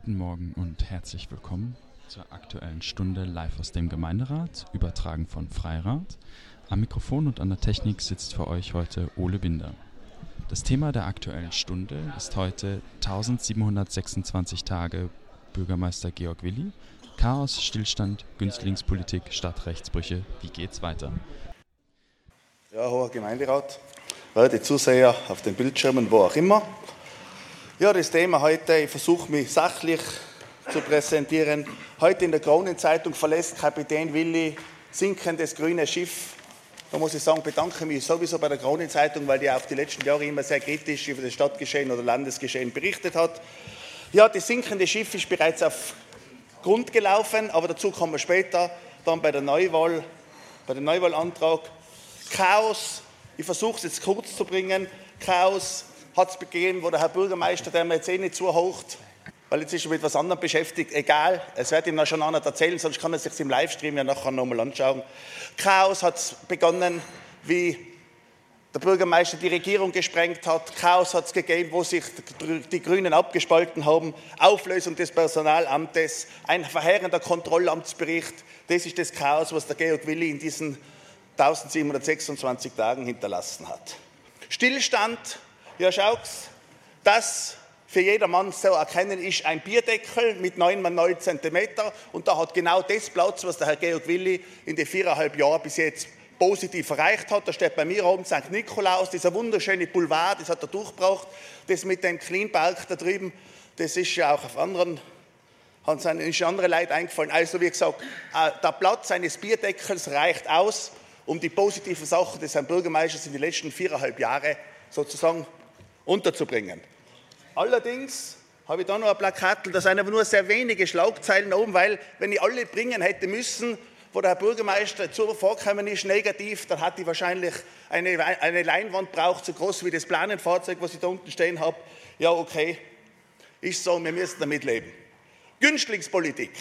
Guten Morgen und herzlich willkommen zur aktuellen Stunde live aus dem Gemeinderat, übertragen von Freirat. Am Mikrofon und an der Technik sitzt für euch heute Ole Binder. Das Thema der aktuellen Stunde ist heute 1726 Tage Bürgermeister Georg Willi, Chaos, Stillstand, Günstlingspolitik, Stadtrechtsbrüche. Wie geht's weiter? Ja, hoher Gemeinderat, werte Zuseher auf den Bildschirmen, wo auch immer. Ja, das Thema heute, ich versuche mich sachlich zu präsentieren. Heute in der Kronenzeitung verlässt Kapitän Willi sinkendes grüne Schiff. Da muss ich sagen, bedanke mich sowieso bei der Kronenzeitung, weil die auch die letzten Jahre immer sehr kritisch über das Stadtgeschehen oder Landesgeschehen berichtet hat. Ja, das sinkende Schiff ist bereits auf Grund gelaufen, aber dazu kommen wir später, dann bei der Neuwahl, bei dem Neuwahlantrag. Chaos, ich versuche es jetzt kurz zu bringen. Chaos, hat es begeben, wo der Herr Bürgermeister, der mir jetzt eh nicht zuhaucht, weil jetzt ist er mit etwas anderem beschäftigt, egal, es wird ihm noch schon einer erzählen, sonst kann er sich im Livestream ja nachher nochmal anschauen. Chaos hat begonnen, wie der Bürgermeister die Regierung gesprengt hat. Chaos hat es gegeben, wo sich die Grünen abgespalten haben. Auflösung des Personalamtes, ein verheerender Kontrollamtsbericht. Das ist das Chaos, was der Georg Willi in diesen 1726 Tagen hinterlassen hat. Stillstand ja, schaut's, das für jedermann zu erkennen ist ein Bierdeckel mit 9 mal 9 cm und da hat genau das Platz, was der Herr Georg Willi in den viereinhalb Jahren bis jetzt positiv erreicht hat. Da steht bei mir oben St. Nikolaus, dieser wunderschöne Boulevard, das hat er durchgebracht. Das mit dem Cleanpark da drüben, das ist ja auch auf anderen, hat ist andere Leute eingefallen. Also wie gesagt, äh, der Platz eines Bierdeckels reicht aus, um die positiven Sachen des Herrn Bürgermeisters in den letzten viereinhalb Jahren sozusagen unterzubringen. Allerdings habe ich da noch ein Plakat, da sind aber nur sehr wenige Schlagzeilen oben, weil wenn ich alle bringen hätte müssen, wo der Herr Bürgermeister zu vorkommen ist, negativ, dann hat ich wahrscheinlich eine, eine Leinwand braucht, so groß wie das Planenfahrzeug, was ich da unten stehen habe. Ja, okay, ist so, wir müssen damit leben. Günstlingspolitik.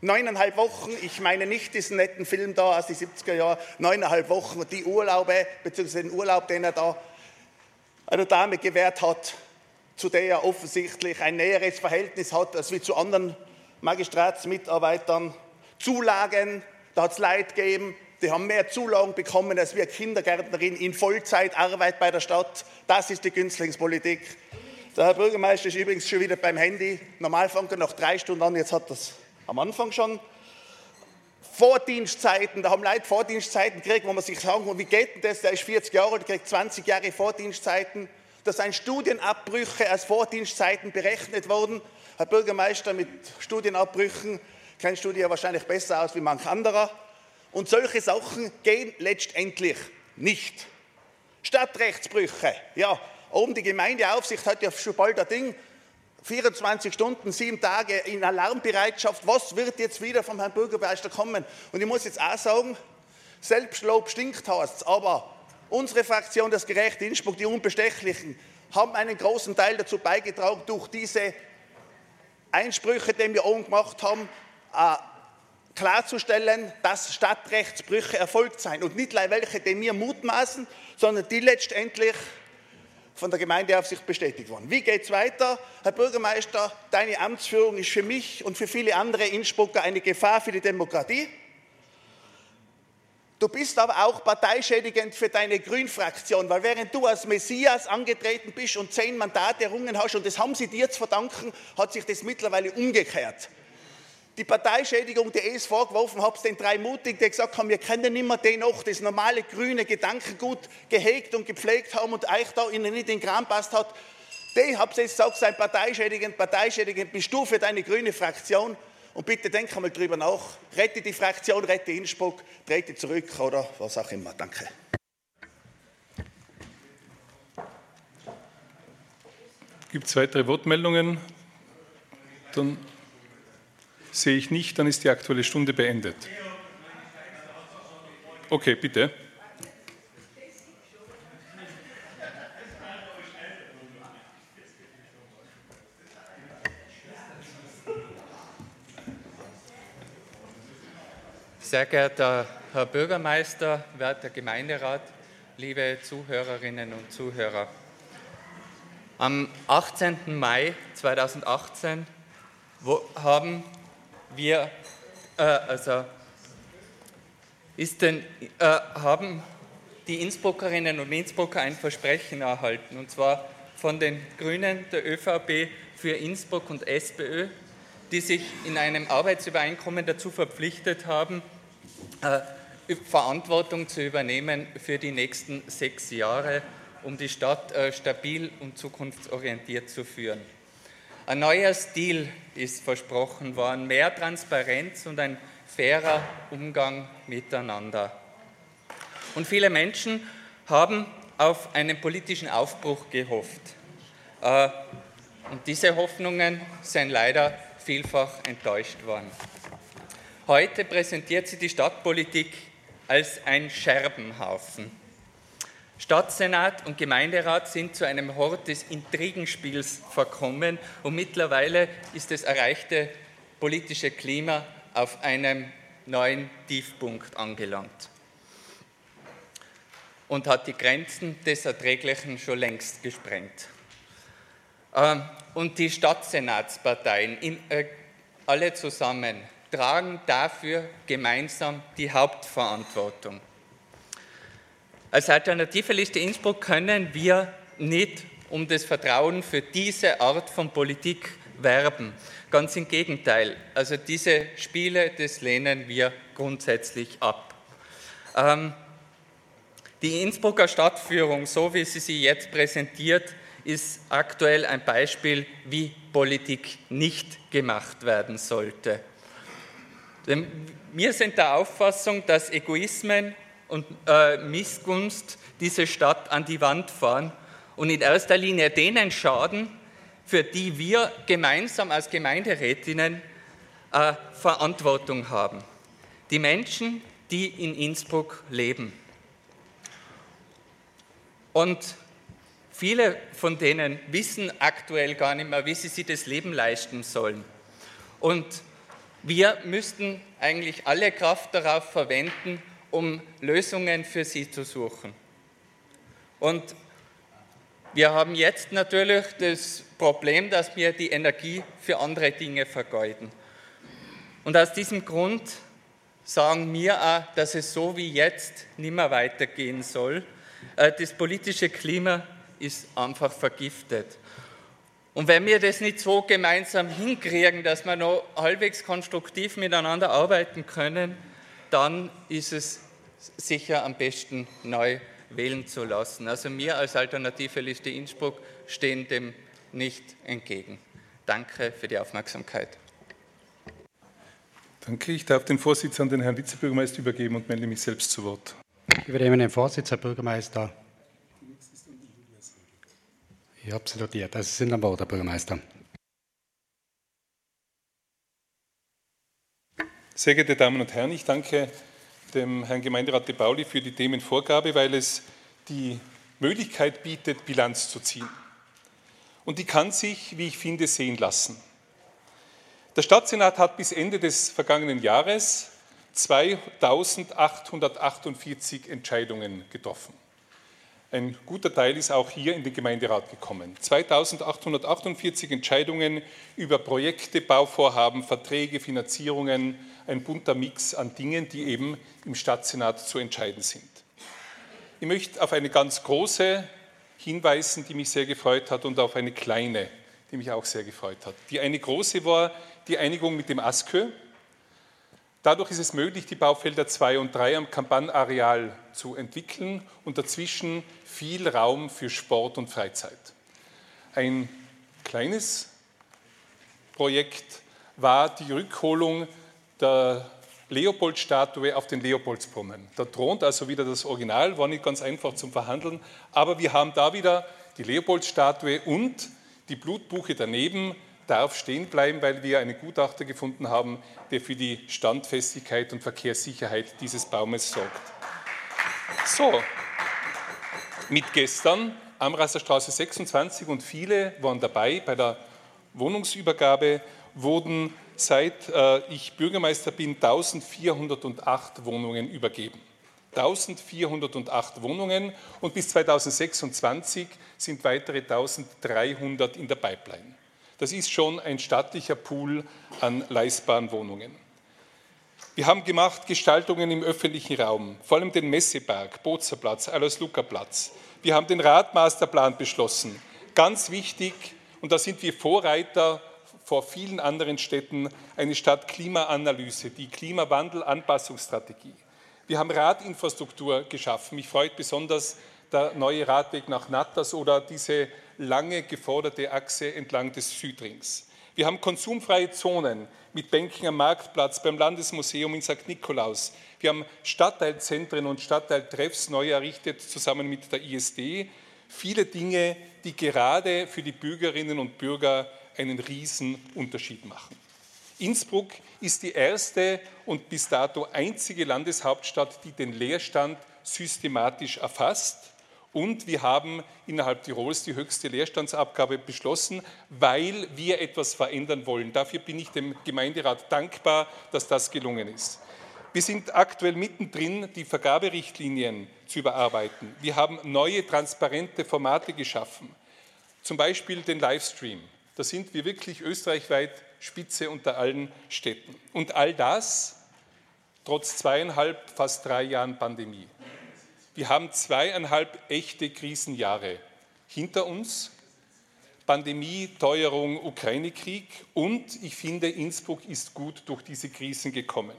Neuneinhalb Wochen, ich meine nicht diesen netten Film da aus den 70er Jahren, neuneinhalb Wochen, die Urlaube, beziehungsweise den Urlaub, den er da einer Dame gewährt hat, zu der er offensichtlich ein näheres Verhältnis hat als wie zu anderen Magistratsmitarbeitern. Zulagen, da hat es Leid gegeben, die haben mehr Zulagen bekommen als wir Kindergärtnerin in Vollzeitarbeit bei der Stadt. Das ist die Günstlingspolitik. Der Herr Bürgermeister ist übrigens schon wieder beim Handy. Normal fängt er nach drei Stunden an, jetzt hat er es am Anfang schon. Vordienstzeiten, da haben Leute Vordienstzeiten gekriegt, wo man sich sagen kann, wie geht denn das? Der ist 40 Jahre alt, kriegt 20 Jahre Vordienstzeiten. Da sind Studienabbrüche als Vordienstzeiten berechnet worden. Herr Bürgermeister, mit Studienabbrüchen kennst du dir wahrscheinlich besser aus wie manch anderer. Und solche Sachen gehen letztendlich nicht. Stadtrechtsbrüche, ja, oben die Gemeindeaufsicht hat ja schon bald ein Ding, 24 Stunden, sieben Tage in Alarmbereitschaft. Was wird jetzt wieder vom Herrn Bürgermeister kommen? Und ich muss jetzt auch sagen, Selbstlob stinkt heißt aber unsere Fraktion, das gerechte Innsbruck, die Unbestechlichen, haben einen großen Teil dazu beigetragen, durch diese Einsprüche, die wir oben gemacht haben, äh, klarzustellen, dass Stadtrechtsbrüche erfolgt sind. Und nicht welche, die wir mutmaßen, sondern die letztendlich von der Gemeindeaufsicht bestätigt worden. Wie geht es weiter? Herr Bürgermeister, deine Amtsführung ist für mich und für viele andere Innsbrucker eine Gefahr für die Demokratie. Du bist aber auch parteischädigend für deine Grünfraktion, weil während du als Messias angetreten bist und zehn Mandate errungen hast, und das haben sie dir zu verdanken, hat sich das mittlerweile umgekehrt die Parteischädigung, die ich vorgeworfen habe, den drei Mutigen, die gesagt haben, wir können nicht mehr den noch das normale grüne Gedankengut gehegt und gepflegt haben und euch da ihnen nicht in den Kram passt hat. Die habe jetzt gesagt, sein parteischädigend, parteischädigend bist du für deine grüne Fraktion. Und bitte denk einmal drüber nach. Rette die Fraktion, rette Innsbruck, trete zurück oder was auch immer. Danke. Gibt es weitere Wortmeldungen? Dann Sehe ich nicht, dann ist die Aktuelle Stunde beendet. Okay, bitte. Sehr geehrter Herr Bürgermeister, werter Gemeinderat, liebe Zuhörerinnen und Zuhörer. Am 18. Mai 2018 wo haben wir, äh, also ist denn, äh, haben die Innsbruckerinnen und Innsbrucker ein Versprechen erhalten, und zwar von den Grünen, der ÖVP für Innsbruck und SPÖ, die sich in einem Arbeitsübereinkommen dazu verpflichtet haben, äh, Verantwortung zu übernehmen für die nächsten sechs Jahre, um die Stadt äh, stabil und zukunftsorientiert zu führen. Ein neuer Stil ist versprochen worden, mehr Transparenz und ein fairer Umgang miteinander. Und viele Menschen haben auf einen politischen Aufbruch gehofft. Äh, und diese Hoffnungen sind leider vielfach enttäuscht worden. Heute präsentiert sie die Stadtpolitik als ein Scherbenhaufen. Stadtsenat und Gemeinderat sind zu einem Hort des Intrigenspiels verkommen und mittlerweile ist das erreichte politische Klima auf einem neuen Tiefpunkt angelangt und hat die Grenzen des Erträglichen schon längst gesprengt. Ähm, und die Stadtsenatsparteien, äh, alle zusammen, tragen dafür gemeinsam die Hauptverantwortung. Als Alternative Liste Innsbruck können wir nicht um das Vertrauen für diese Art von Politik werben. Ganz im Gegenteil. Also diese Spiele, das lehnen wir grundsätzlich ab. Ähm, die Innsbrucker Stadtführung, so wie sie sie jetzt präsentiert, ist aktuell ein Beispiel, wie Politik nicht gemacht werden sollte. Wir sind der Auffassung, dass Egoismen und äh, Missgunst diese Stadt an die Wand fahren und in erster Linie denen schaden, für die wir gemeinsam als Gemeinderätinnen äh, Verantwortung haben. Die Menschen, die in Innsbruck leben. Und viele von denen wissen aktuell gar nicht mehr, wie sie sich das Leben leisten sollen. Und wir müssten eigentlich alle Kraft darauf verwenden, um Lösungen für sie zu suchen. Und wir haben jetzt natürlich das Problem, dass wir die Energie für andere Dinge vergeuden. Und aus diesem Grund sagen wir auch, dass es so wie jetzt nicht mehr weitergehen soll. Äh, das politische Klima ist einfach vergiftet. Und wenn wir das nicht so gemeinsam hinkriegen, dass wir noch halbwegs konstruktiv miteinander arbeiten können, dann ist es sicher am besten neu wählen zu lassen. Also wir als Alternative Liste Innsbruck stehen dem nicht entgegen. Danke für die Aufmerksamkeit. Danke. Ich darf den Vorsitz an den Herrn Vizebürgermeister übergeben und melde mich selbst zu Wort. Ich übernehme den Vorsitz, Herr Bürgermeister. Ja, absolut. Ja, das sind am Wort, Herr Bürgermeister. Sehr geehrte Damen und Herren, ich danke dem Herrn Gemeinderat de Bauli für die Themenvorgabe, weil es die Möglichkeit bietet, Bilanz zu ziehen. Und die kann sich, wie ich finde, sehen lassen. Der Stadtsenat hat bis Ende des vergangenen Jahres 2848 Entscheidungen getroffen. Ein guter Teil ist auch hier in den Gemeinderat gekommen. 2848 Entscheidungen über Projekte, Bauvorhaben, Verträge, Finanzierungen, ein bunter Mix an Dingen, die eben im Stadtsenat zu entscheiden sind. Ich möchte auf eine ganz große hinweisen, die mich sehr gefreut hat, und auf eine kleine, die mich auch sehr gefreut hat. Die eine große war die Einigung mit dem ASKÖ. Dadurch ist es möglich, die Baufelder 2 und 3 am Kampanareal zu entwickeln und dazwischen viel Raum für Sport und Freizeit. Ein kleines Projekt war die Rückholung der Leopold-Statue auf den Leopoldsbrunnen. Da thront also wieder das Original, war nicht ganz einfach zum Verhandeln, aber wir haben da wieder die Leopold-Statue und die Blutbuche daneben darf stehen bleiben, weil wir einen Gutachter gefunden haben, der für die Standfestigkeit und Verkehrssicherheit dieses Baumes sorgt. So, mit gestern Amrasser Straße 26 und viele waren dabei bei der Wohnungsübergabe, wurden seit äh, ich Bürgermeister bin 1408 Wohnungen übergeben. 1408 Wohnungen und bis 2026 sind weitere 1300 in der Pipeline. Das ist schon ein stattlicher Pool an leistbaren Wohnungen. Wir haben gemacht Gestaltungen im öffentlichen Raum, vor allem den Messeberg, Bozerplatz, Alois-Luca-Platz. Wir haben den Radmasterplan beschlossen. Ganz wichtig, und da sind wir Vorreiter vor vielen anderen Städten, eine Stadtklimaanalyse, die Klimawandel-Anpassungsstrategie. Wir haben Radinfrastruktur geschaffen. Mich freut besonders der neue Radweg nach Natters oder diese lange geforderte Achse entlang des Südrings. Wir haben konsumfreie Zonen mit Bänken am Marktplatz, beim Landesmuseum in St. Nikolaus. Wir haben Stadtteilzentren und Stadtteiltreffs neu errichtet, zusammen mit der ISD. Viele Dinge, die gerade für die Bürgerinnen und Bürger einen riesen Unterschied machen. Innsbruck ist die erste und bis dato einzige Landeshauptstadt, die den Leerstand systematisch erfasst. Und wir haben innerhalb Tirols die höchste Leerstandsabgabe beschlossen, weil wir etwas verändern wollen. Dafür bin ich dem Gemeinderat dankbar, dass das gelungen ist. Wir sind aktuell mittendrin, die Vergaberichtlinien zu überarbeiten. Wir haben neue transparente Formate geschaffen, zum Beispiel den Livestream. Da sind wir wirklich österreichweit Spitze unter allen Städten. Und all das trotz zweieinhalb, fast drei Jahren Pandemie. Wir haben zweieinhalb echte Krisenjahre hinter uns. Pandemie, Teuerung, Ukraine-Krieg und ich finde, Innsbruck ist gut durch diese Krisen gekommen.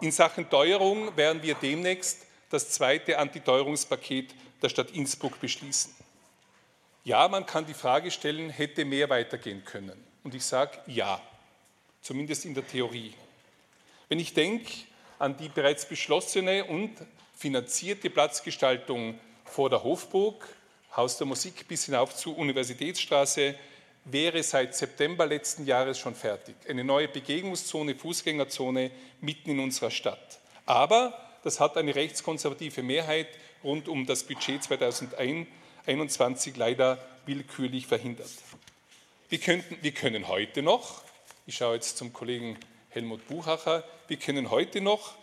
In Sachen Teuerung werden wir demnächst das zweite Antiteuerungspaket der Stadt Innsbruck beschließen. Ja, man kann die Frage stellen, hätte mehr weitergehen können. Und ich sage ja, zumindest in der Theorie. Wenn ich denke an die bereits beschlossene und finanzierte Platzgestaltung vor der Hofburg, Haus der Musik bis hinauf zur Universitätsstraße, wäre seit September letzten Jahres schon fertig. Eine neue Begegnungszone, Fußgängerzone mitten in unserer Stadt. Aber das hat eine rechtskonservative Mehrheit rund um das Budget 2021 leider willkürlich verhindert. Wir, könnten, wir können heute noch, ich schaue jetzt zum Kollegen Helmut Buchacher, wir können heute noch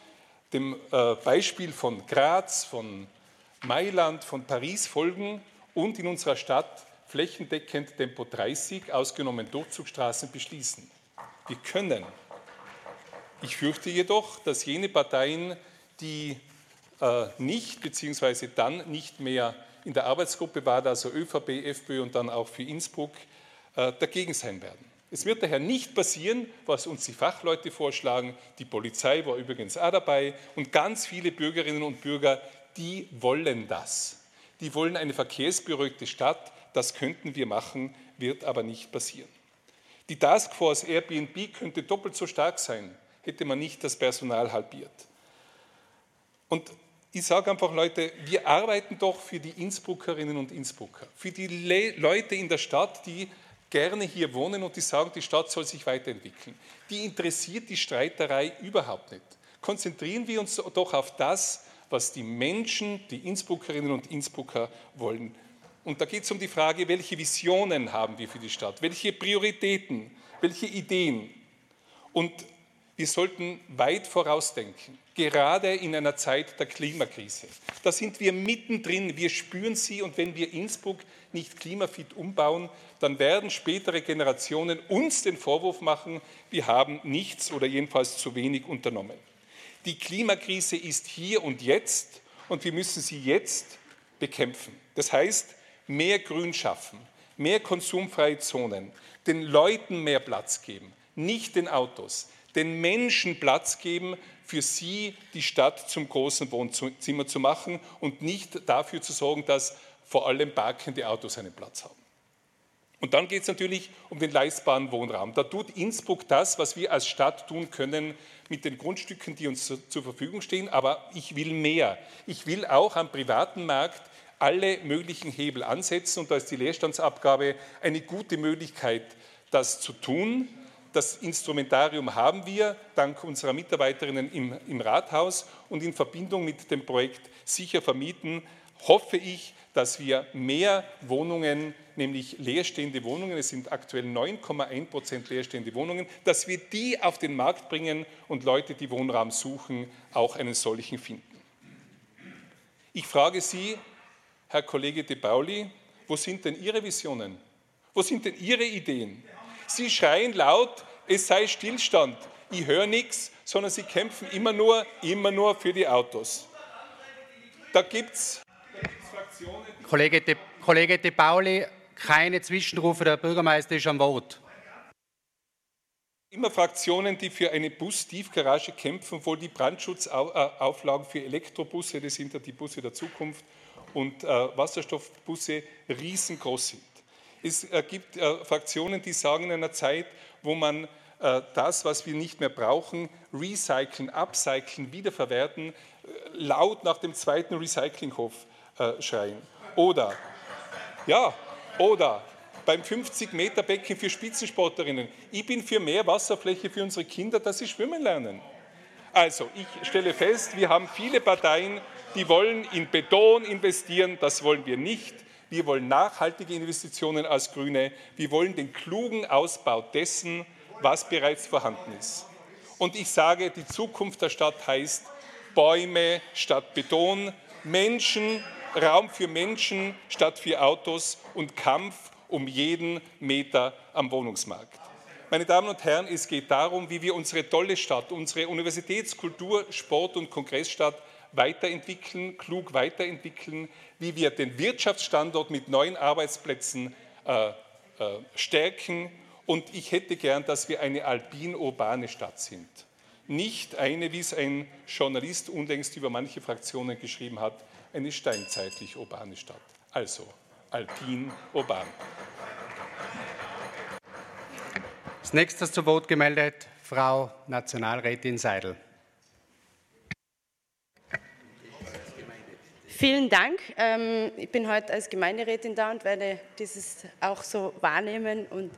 dem äh, Beispiel von Graz, von Mailand, von Paris folgen und in unserer Stadt flächendeckend Tempo 30, ausgenommen Durchzugstraßen, beschließen. Wir können. Ich fürchte jedoch, dass jene Parteien, die äh, nicht bzw. dann nicht mehr in der Arbeitsgruppe waren, also ÖVP, FPÖ und dann auch für Innsbruck, äh, dagegen sein werden. Es wird daher nicht passieren, was uns die Fachleute vorschlagen. Die Polizei war übrigens auch dabei und ganz viele Bürgerinnen und Bürger, die wollen das. Die wollen eine verkehrsberuhigte Stadt. Das könnten wir machen, wird aber nicht passieren. Die Taskforce Airbnb könnte doppelt so stark sein, hätte man nicht das Personal halbiert. Und ich sage einfach, Leute, wir arbeiten doch für die Innsbruckerinnen und Innsbrucker, für die Le Leute in der Stadt, die gerne hier wohnen und die sagen, die Stadt soll sich weiterentwickeln. Die interessiert die Streiterei überhaupt nicht. Konzentrieren wir uns doch auf das, was die Menschen, die Innsbruckerinnen und Innsbrucker wollen. Und da geht es um die Frage, welche Visionen haben wir für die Stadt, welche Prioritäten, welche Ideen. Und wir sollten weit vorausdenken, gerade in einer Zeit der Klimakrise. Da sind wir mittendrin, wir spüren sie und wenn wir Innsbruck nicht klimafit umbauen, dann werden spätere Generationen uns den Vorwurf machen, wir haben nichts oder jedenfalls zu wenig unternommen. Die Klimakrise ist hier und jetzt und wir müssen sie jetzt bekämpfen. Das heißt, mehr Grün schaffen, mehr konsumfreie Zonen, den Leuten mehr Platz geben, nicht den Autos, den Menschen Platz geben, für sie die Stadt zum großen Wohnzimmer zu machen und nicht dafür zu sorgen, dass vor allem parkende Autos einen Platz haben. Und dann geht es natürlich um den leistbaren Wohnraum. Da tut Innsbruck das, was wir als Stadt tun können mit den Grundstücken, die uns zur Verfügung stehen. Aber ich will mehr. Ich will auch am privaten Markt alle möglichen Hebel ansetzen. Und da ist die Leerstandsabgabe eine gute Möglichkeit, das zu tun. Das Instrumentarium haben wir dank unserer Mitarbeiterinnen im, im Rathaus und in Verbindung mit dem Projekt Sicher vermieten hoffe ich, dass wir mehr Wohnungen, nämlich leerstehende Wohnungen, es sind aktuell 9,1 Prozent leerstehende Wohnungen, dass wir die auf den Markt bringen und Leute, die Wohnraum suchen, auch einen solchen finden. Ich frage Sie, Herr Kollege De Pauli, wo sind denn Ihre Visionen? Wo sind denn Ihre Ideen? Sie schreien laut, es sei Stillstand. Ich höre nichts, sondern Sie kämpfen immer nur, immer nur für die Autos. Da gibt es Fraktionen. Kollege De, Kollege De Pauli, keine Zwischenrufe, der Bürgermeister ist am Wort. Immer Fraktionen, die für eine Bus-Tiefgarage kämpfen, obwohl die Brandschutzauflagen für Elektrobusse, das sind ja die Busse der Zukunft, und äh, Wasserstoffbusse riesengroß sind. Es äh, gibt äh, Fraktionen, die sagen in einer Zeit, wo man äh, das, was wir nicht mehr brauchen, recyceln, upcyclen, wiederverwerten, äh, laut nach dem zweiten Recyclinghof äh, schreien. Oder, ja, oder beim 50-Meter-Becken für Spitzensportlerinnen. Ich bin für mehr Wasserfläche für unsere Kinder, dass sie schwimmen lernen. Also, ich stelle fest, wir haben viele Parteien, die wollen in Beton investieren. Das wollen wir nicht. Wir wollen nachhaltige Investitionen als Grüne. Wir wollen den klugen Ausbau dessen, was bereits vorhanden ist. Und ich sage, die Zukunft der Stadt heißt Bäume statt Beton, Menschen, Raum für Menschen statt für Autos und Kampf um jeden Meter am Wohnungsmarkt. Meine Damen und Herren, es geht darum, wie wir unsere tolle Stadt, unsere Universitäts-, Kultur-, Sport- und Kongressstadt weiterentwickeln, klug weiterentwickeln, wie wir den Wirtschaftsstandort mit neuen Arbeitsplätzen äh, äh, stärken. Und ich hätte gern, dass wir eine alpin-urbane Stadt sind. Nicht eine, wie es ein Journalist unlängst über manche Fraktionen geschrieben hat, eine steinzeitlich urbane Stadt. Also alpin urban. Als nächstes zu Wort gemeldet Frau Nationalrätin Seidel. Vielen Dank. Ähm, ich bin heute als Gemeinderätin da und werde dieses auch so wahrnehmen und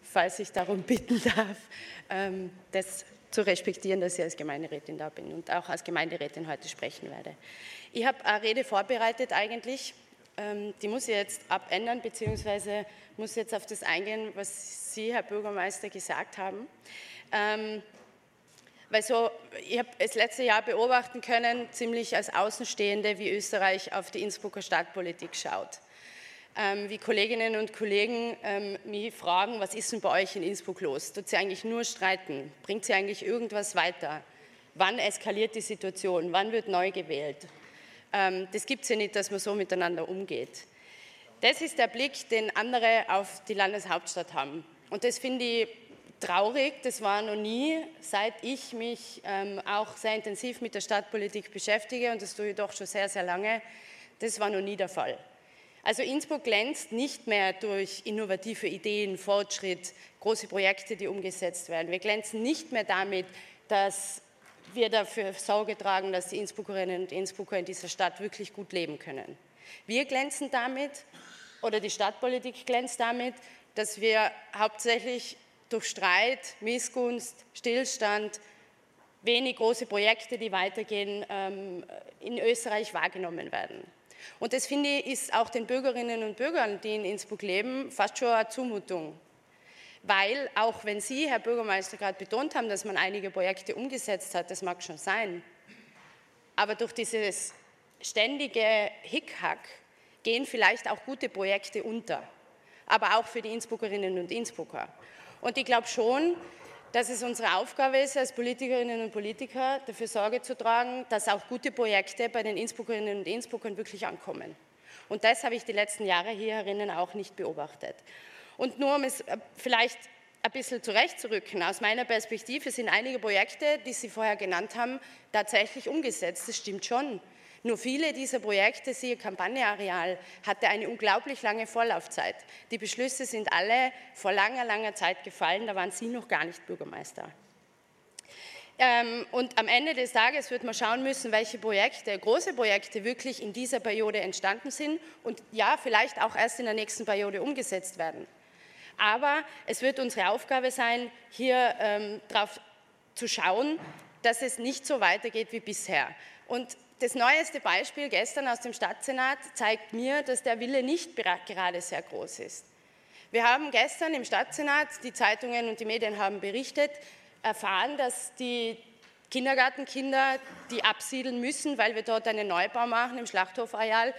falls ich darum bitten darf, ähm, das zu respektieren, dass ich als Gemeinderätin da bin und auch als Gemeinderätin heute sprechen werde. Ich habe eine Rede vorbereitet eigentlich ähm, die muss ich jetzt abändern, beziehungsweise muss jetzt auf das eingehen, was Sie, Herr Bürgermeister, gesagt haben. Weil so, ich habe das letzte Jahr beobachten können, ziemlich als Außenstehende, wie Österreich auf die Innsbrucker Stadtpolitik schaut. Ähm, wie Kolleginnen und Kollegen ähm, mich fragen, was ist denn bei euch in Innsbruck los? Tut sie eigentlich nur streiten? Bringt sie eigentlich irgendwas weiter? Wann eskaliert die Situation? Wann wird neu gewählt? Ähm, das gibt es ja nicht, dass man so miteinander umgeht. Das ist der Blick, den andere auf die Landeshauptstadt haben. Und das finde ich traurig. Das war noch nie, seit ich mich ähm, auch sehr intensiv mit der Stadtpolitik beschäftige, und das tue ich doch schon sehr, sehr lange, das war noch nie der Fall. Also Innsbruck glänzt nicht mehr durch innovative Ideen, Fortschritt, große Projekte, die umgesetzt werden. Wir glänzen nicht mehr damit, dass wir dafür Sorge tragen, dass die Innsbruckerinnen und Innsbrucker in dieser Stadt wirklich gut leben können. Wir glänzen damit, oder die Stadtpolitik glänzt damit, dass wir hauptsächlich durch Streit, Missgunst, Stillstand, wenig große Projekte, die weitergehen, ähm, in Österreich wahrgenommen werden. Und das finde ich, ist auch den Bürgerinnen und Bürgern, die in Innsbruck leben, fast schon eine Zumutung weil auch wenn Sie, Herr Bürgermeister, gerade betont haben, dass man einige Projekte umgesetzt hat, das mag schon sein, aber durch dieses ständige Hickhack gehen vielleicht auch gute Projekte unter, aber auch für die Innsbruckerinnen und Innsbrucker. Und ich glaube schon, dass es unsere Aufgabe ist, als Politikerinnen und Politiker dafür Sorge zu tragen, dass auch gute Projekte bei den Innsbruckerinnen und Innsbruckern wirklich ankommen. Und das habe ich die letzten Jahre hier herinnen auch nicht beobachtet. Und nur um es äh, vielleicht ein bisschen zurechtzurücken, aus meiner Perspektive sind einige Projekte, die Sie vorher genannt haben, tatsächlich umgesetzt. Das stimmt schon. Nur viele dieser Projekte, siehe Kampagneareal, hatte eine unglaublich lange Vorlaufzeit. Die Beschlüsse sind alle vor langer, langer Zeit gefallen, da waren Sie noch gar nicht Bürgermeister. Ähm, und am Ende des Tages wird man schauen müssen, welche Projekte, große Projekte wirklich in dieser Periode entstanden sind und ja, vielleicht auch erst in der nächsten Periode umgesetzt werden. Aber es wird unsere Aufgabe sein, hier ähm, darauf zu schauen, dass es nicht so weitergeht wie bisher. Und das neueste Beispiel gestern aus dem Stadtsenat zeigt mir, dass der Wille nicht gerade sehr groß ist. Wir haben gestern im Stadtsenat, die Zeitungen und die Medien haben berichtet, erfahren, dass die Kindergartenkinder, die absiedeln müssen, weil wir dort einen Neubau machen im Schlachthofareal,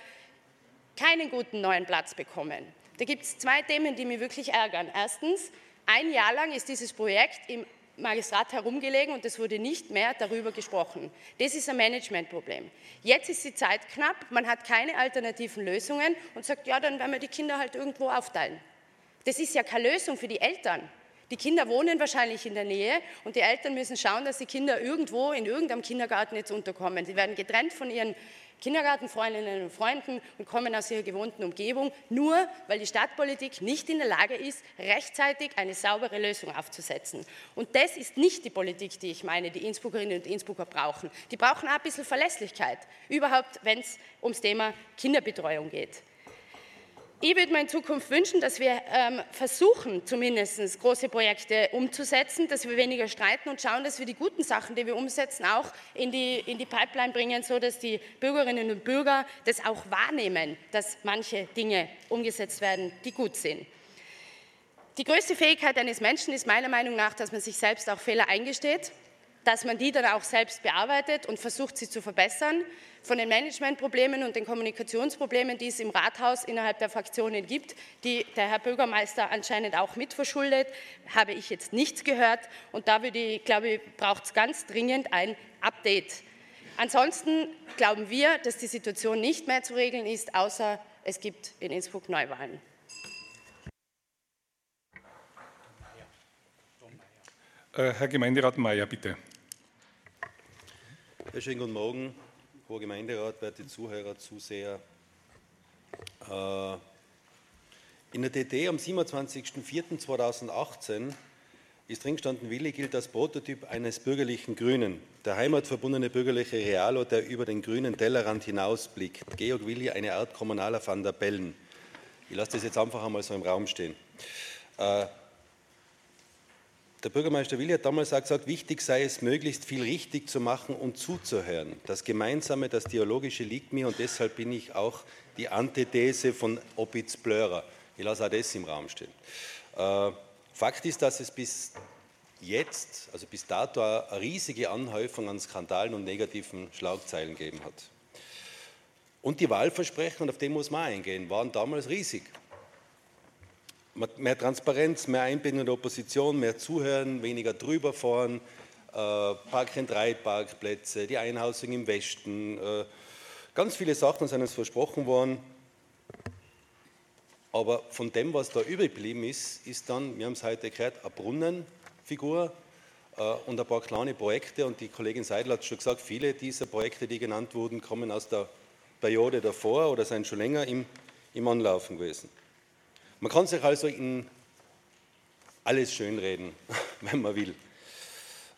keinen guten neuen Platz bekommen Da gibt es zwei Themen, die mich wirklich ärgern. Erstens, ein Jahr lang ist dieses Projekt im Magistrat herumgelegen und es wurde nicht mehr darüber gesprochen. Das ist ein Managementproblem. Jetzt ist die Zeit knapp, man hat keine alternativen Lösungen und sagt, ja, dann werden wir die Kinder halt irgendwo aufteilen. Das ist ja keine Lösung für die Eltern. Die Kinder wohnen wahrscheinlich in der Nähe und die Eltern müssen schauen, dass die Kinder irgendwo in irgendeinem Kindergarten jetzt unterkommen. Sie werden getrennt von ihren Kindergartenfreundinnen und Freunden und kommen aus ihrer gewohnten Umgebung, nur weil die Stadtpolitik nicht in der Lage ist, rechtzeitig eine saubere Lösung aufzusetzen. Und das ist nicht die Politik, die ich meine, die Innsbruckerinnen und Innsbrucker brauchen. Die brauchen auch ein bisschen Verlässlichkeit, überhaupt wenn es ums Thema Kinderbetreuung geht. Ich würde mir in Zukunft wünschen, dass wir ähm, versuchen, zumindest große Projekte umzusetzen, dass wir weniger streiten und schauen, dass wir die guten Sachen, die wir umsetzen, auch in die, in die Pipeline bringen, sodass die Bürgerinnen und Bürger das auch wahrnehmen, dass manche Dinge umgesetzt werden, die gut sind. Die größte Fähigkeit eines Menschen ist meiner Meinung nach, dass man sich selbst auch Fehler eingesteht dass man die dann auch selbst bearbeitet und versucht, sie zu verbessern. Von den Managementproblemen und den Kommunikationsproblemen, die es im Rathaus innerhalb der Fraktionen gibt, die der Herr Bürgermeister anscheinend auch mitverschuldet, habe ich jetzt nichts gehört. Und da würde ich, glaube ich, braucht es ganz dringend ein Update. Ansonsten glauben wir, dass die Situation nicht mehr zu regeln ist, außer es gibt in Innsbruck Neuwahlen. Äh, Herr Gemeinderat Mayer, bitte. Ja, schönen guten Morgen, hoher Gemeinderat, werte Zuhörer, Zuseher. Äh, in der DD am 27.04.2018 ist drin gestanden, Willi gilt als Prototyp eines bürgerlichen Grünen, der heimatverbundene bürgerliche Realo, der über den grünen Tellerrand hinausblickt. Georg Willi, eine Art kommunaler Van der Bellen. Ich lasse das jetzt einfach einmal so im Raum stehen. Der Bürgermeister Willi hat damals auch gesagt, wichtig sei es, möglichst viel richtig zu machen und zuzuhören. Das Gemeinsame, das Dialogische liegt mir und deshalb bin ich auch die Antithese von Opitz Blörer. Ich lasse auch das im Raum stehen. Äh, Fakt ist, dass es bis jetzt, also bis dato, eine riesige Anhäufung an Skandalen und negativen Schlagzeilen gegeben hat. Und die Wahlversprechen, und auf den muss man eingehen, waren damals riesig mehr Transparenz, mehr Einbindung der Opposition, mehr Zuhören, weniger drüber fahren, äh, Park-and-Ride-Parkplätze, die Einhausung im Westen, äh, ganz viele Sachen sind uns versprochen worden. Aber von dem, was da übrig geblieben ist, ist dann, wir haben es heute gehört, eine Brunnenfigur äh, und ein paar kleine Projekte. Und die Kollegin Seidel hat schon gesagt, viele dieser Projekte, die genannt wurden, kommen aus der Periode davor oder sind schon länger im, im Anlaufen gewesen. Man kann sich also in alles schönreden, wenn man will.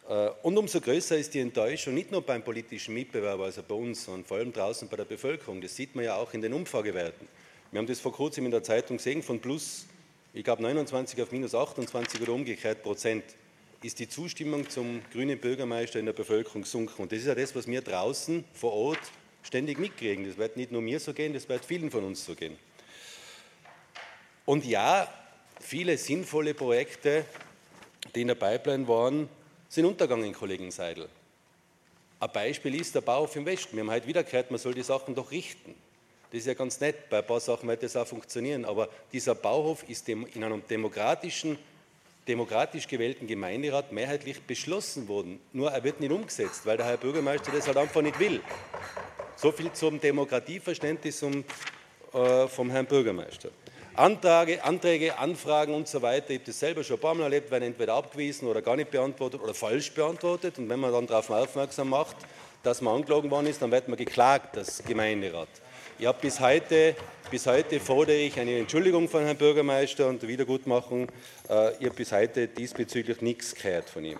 Äh, und umso größer ist die Enttäuschung, nicht nur beim politischen Mitbewerber, also bei uns, sondern vor allem draußen bei der Bevölkerung. Das sieht man ja auch in den Umfragewerten. Wir haben das vor kurzem in der Zeitung gesehen, von plus, ich glaube 29 auf minus 28 oder umgekehrt Prozent ist die Zustimmung zum grünen Bürgermeister in der Bevölkerung gesunken. Und das ist ja das, was wir draußen vor Ort ständig mitkriegen. Das wird nicht nur mir so gehen, das wird vielen von uns so gehen. Und ja, viele sinnvolle Projekte, die in der Pipeline waren, sind untergegangen, Kollegen Seidel. Ein Beispiel ist der Bauhof im Westen. Wir haben heute wieder gehört, man soll die Sachen doch richten. Das ist ja ganz nett, bei ein paar Sachen wird das auch funktionieren, aber dieser Bauhof ist in einem demokratischen, demokratisch gewählten Gemeinderat mehrheitlich beschlossen worden. Nur er wird nicht umgesetzt, weil der Herr Bürgermeister das halt einfach nicht will. So viel zum Demokratieverständnis äh, vom Herrn Bürgermeister. Anträge, Anträge, Anfragen und so weiter. Ich habe das selber schon ein paar Mal erlebt, werden entweder abgewiesen oder gar nicht beantwortet oder falsch beantwortet. Und wenn man dann darauf aufmerksam macht, dass man angelogen worden ist, dann wird man geklagt, das Gemeinderat. Ich habe bis heute, bis heute fordere ich eine Entschuldigung von Herrn Bürgermeister und Wiedergutmachung. Äh, ich habe bis heute diesbezüglich nichts gehört von ihm.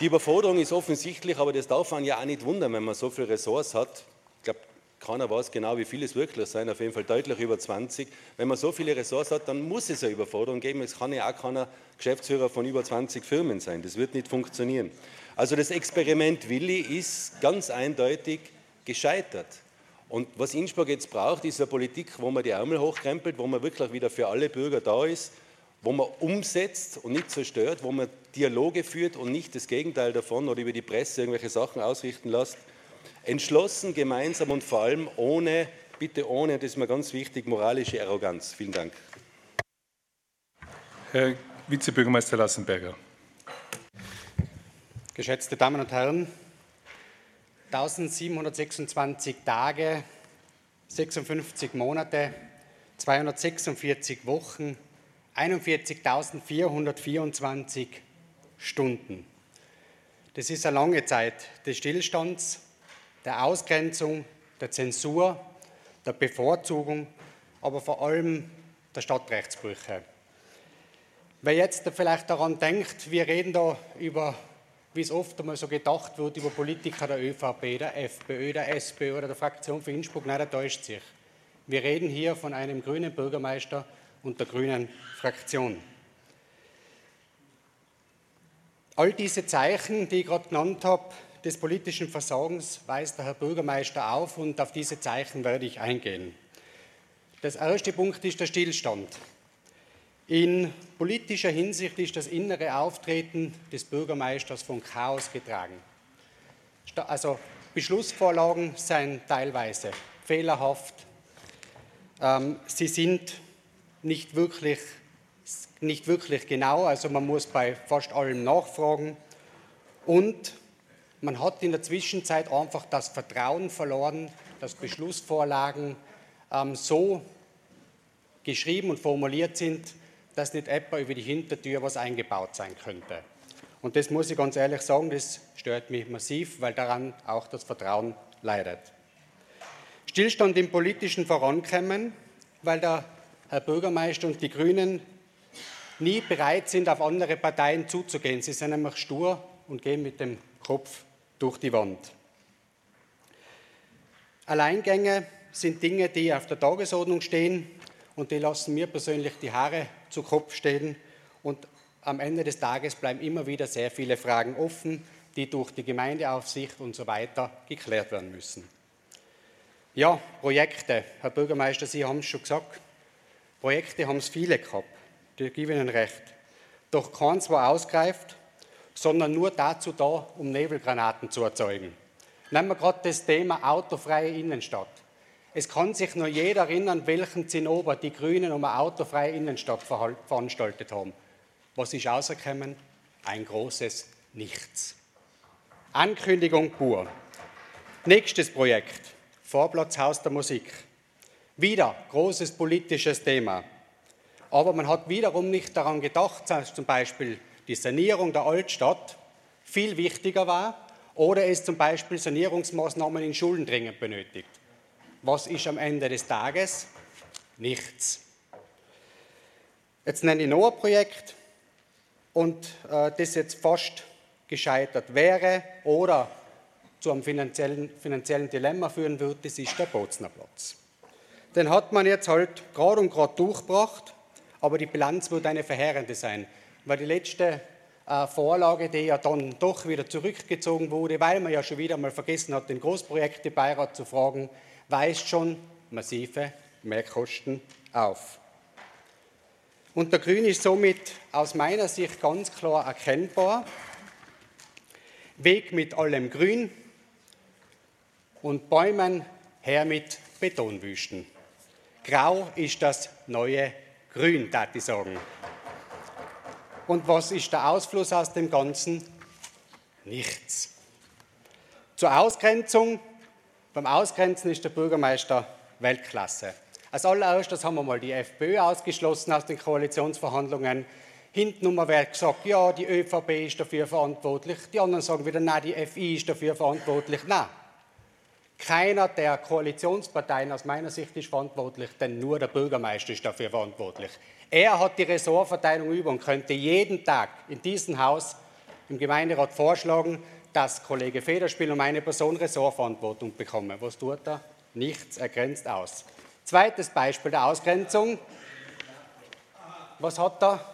Die Überforderung ist offensichtlich, aber das darf man ja auch nicht wundern, wenn man so viele Ressorts hat. Keiner weiß genau, wie viele es wirklich sein, auf jeden Fall deutlich über 20. Wenn man so viele Ressorts hat, dann muss es eine Überforderung geben. Es kann ja auch keiner Geschäftsführer von über 20 Firmen sein. Das wird nicht funktionieren. Also das Experiment Willi ist ganz eindeutig gescheitert. Und was Innsbruck jetzt braucht, ist eine Politik, wo man die Ärmel hochkrempelt, wo man wirklich wieder für alle Bürger da ist, wo man umsetzt und nicht zerstört, wo man Dialoge führt und nicht das Gegenteil davon oder über die Presse irgendwelche Sachen ausrichten lässt entschlossen, gemeinsam und vor allem ohne bitte ohne, das ist mir ganz wichtig, moralische Arroganz. Vielen Dank. Herr Vizebürgermeister Lassenberger. Geschätzte Damen und Herren, 1726 Tage, 56 Monate, 246 Wochen, 41.424 Stunden. Das ist eine lange Zeit des Stillstands, der Ausgrenzung, der Zensur, der Bevorzugung, aber vor allem der Stadtrechtsbrüche. Wer jetzt vielleicht daran denkt, wir reden da über, wie es oft einmal so gedacht wird, über Politiker der ÖVP, der FPÖ, der SPÖ oder der Fraktion für Innsbruck, nein, der täuscht sich. Wir reden hier von einem grünen Bürgermeister und der grünen Fraktion. All diese Zeichen, die ich gerade genannt habe, des politischen Versagens weist der Herr Bürgermeister auf und auf diese Zeichen werde ich eingehen. Das erste Punkt ist der Stillstand. In politischer Hinsicht ist das innere Auftreten des Bürgermeisters von Chaos getragen. Also Beschlussvorlagen seien teilweise fehlerhaft. Ähm, sie sind nicht wirklich, nicht wirklich genau, also man muss bei fast allem nachfragen. Und man hat in der Zwischenzeit einfach das Vertrauen verloren, dass Beschlussvorlagen ähm, so geschrieben und formuliert sind, dass nicht etwa über die Hintertür was eingebaut sein könnte. Und das muss ich ganz ehrlich sagen, das stört mich massiv, weil daran auch das Vertrauen leidet. Stillstand im politischen Vorankommen, weil der Herr Bürgermeister und die Grünen nie bereit sind, auf andere Parteien zuzugehen. Sie sind nämlich stur und gehen mit dem Kopf durch die Wand. Alleingänge sind Dinge, die auf der Tagesordnung stehen und die lassen mir persönlich die Haare zu Kopf stehen und am Ende des Tages bleiben immer wieder sehr viele Fragen offen, die durch die Gemeindeaufsicht und so weiter geklärt werden müssen. Ja, Projekte, Herr Bürgermeister, Sie haben es schon gesagt, Projekte haben es viele gehabt, die gebe Ihnen recht. Doch keins war ausgreift, sondern nur dazu da, um Nebelgranaten zu erzeugen. Nehmen wir gerade das Thema autofreie Innenstadt. Es kann sich nur jeder erinnern, welchen Zinnober die Grünen um eine autofreie Innenstadt veranstaltet haben. Was ist rausgekommen? Ein großes Nichts. Ankündigung pur. Nächstes Projekt. Vorplatzhaus der Musik. Wieder großes politisches Thema. Aber man hat wiederum nicht daran gedacht, zum Beispiel die Sanierung der Altstadt viel wichtiger war oder es zum Beispiel Sanierungsmaßnahmen in Schulen dringend benötigt. Was ist am Ende des Tages? Nichts. Jetzt nenne ich noch ein Projekt und äh, das jetzt fast gescheitert wäre oder zu einem finanziellen, finanziellen Dilemma führen würde, das ist der Bozner Platz. Den hat man jetzt halt gerade und gerade durchgebracht, aber die Bilanz wird eine verheerende sein weil die letzte äh, Vorlage, die ja dann doch wieder zurückgezogen wurde, weil man ja schon wieder mal vergessen hat, den Großprojektebeirat zu fragen, weist schon massive Mehrkosten auf. Und der Grün ist somit aus meiner Sicht ganz klar erkennbar. Weg mit allem Grün und Bäumen her mit Betonwüsten. Grau ist das neue Grün, darf ich sagen. Und was ist der Ausfluss aus dem Ganzen? Nichts. Zur Ausgrenzung. Beim Ausgrenzen ist der Bürgermeister Weltklasse. Als allererstes haben wir mal die FPÖ ausgeschlossen aus den Koalitionsverhandlungen. Hinten wird gesagt, ja, die ÖVP ist dafür verantwortlich. Die anderen sagen wieder, nein, die FI ist dafür verantwortlich. Nein, keiner der Koalitionsparteien aus meiner Sicht ist verantwortlich, denn nur der Bürgermeister ist dafür verantwortlich. Er hat die Ressortverteilung über und könnte jeden Tag in diesem Haus im Gemeinderat vorschlagen, dass Kollege Federspiel und meine Person Ressortverantwortung bekommen. Was tut er? Nichts, er grenzt aus. Zweites Beispiel der Ausgrenzung. Was hat er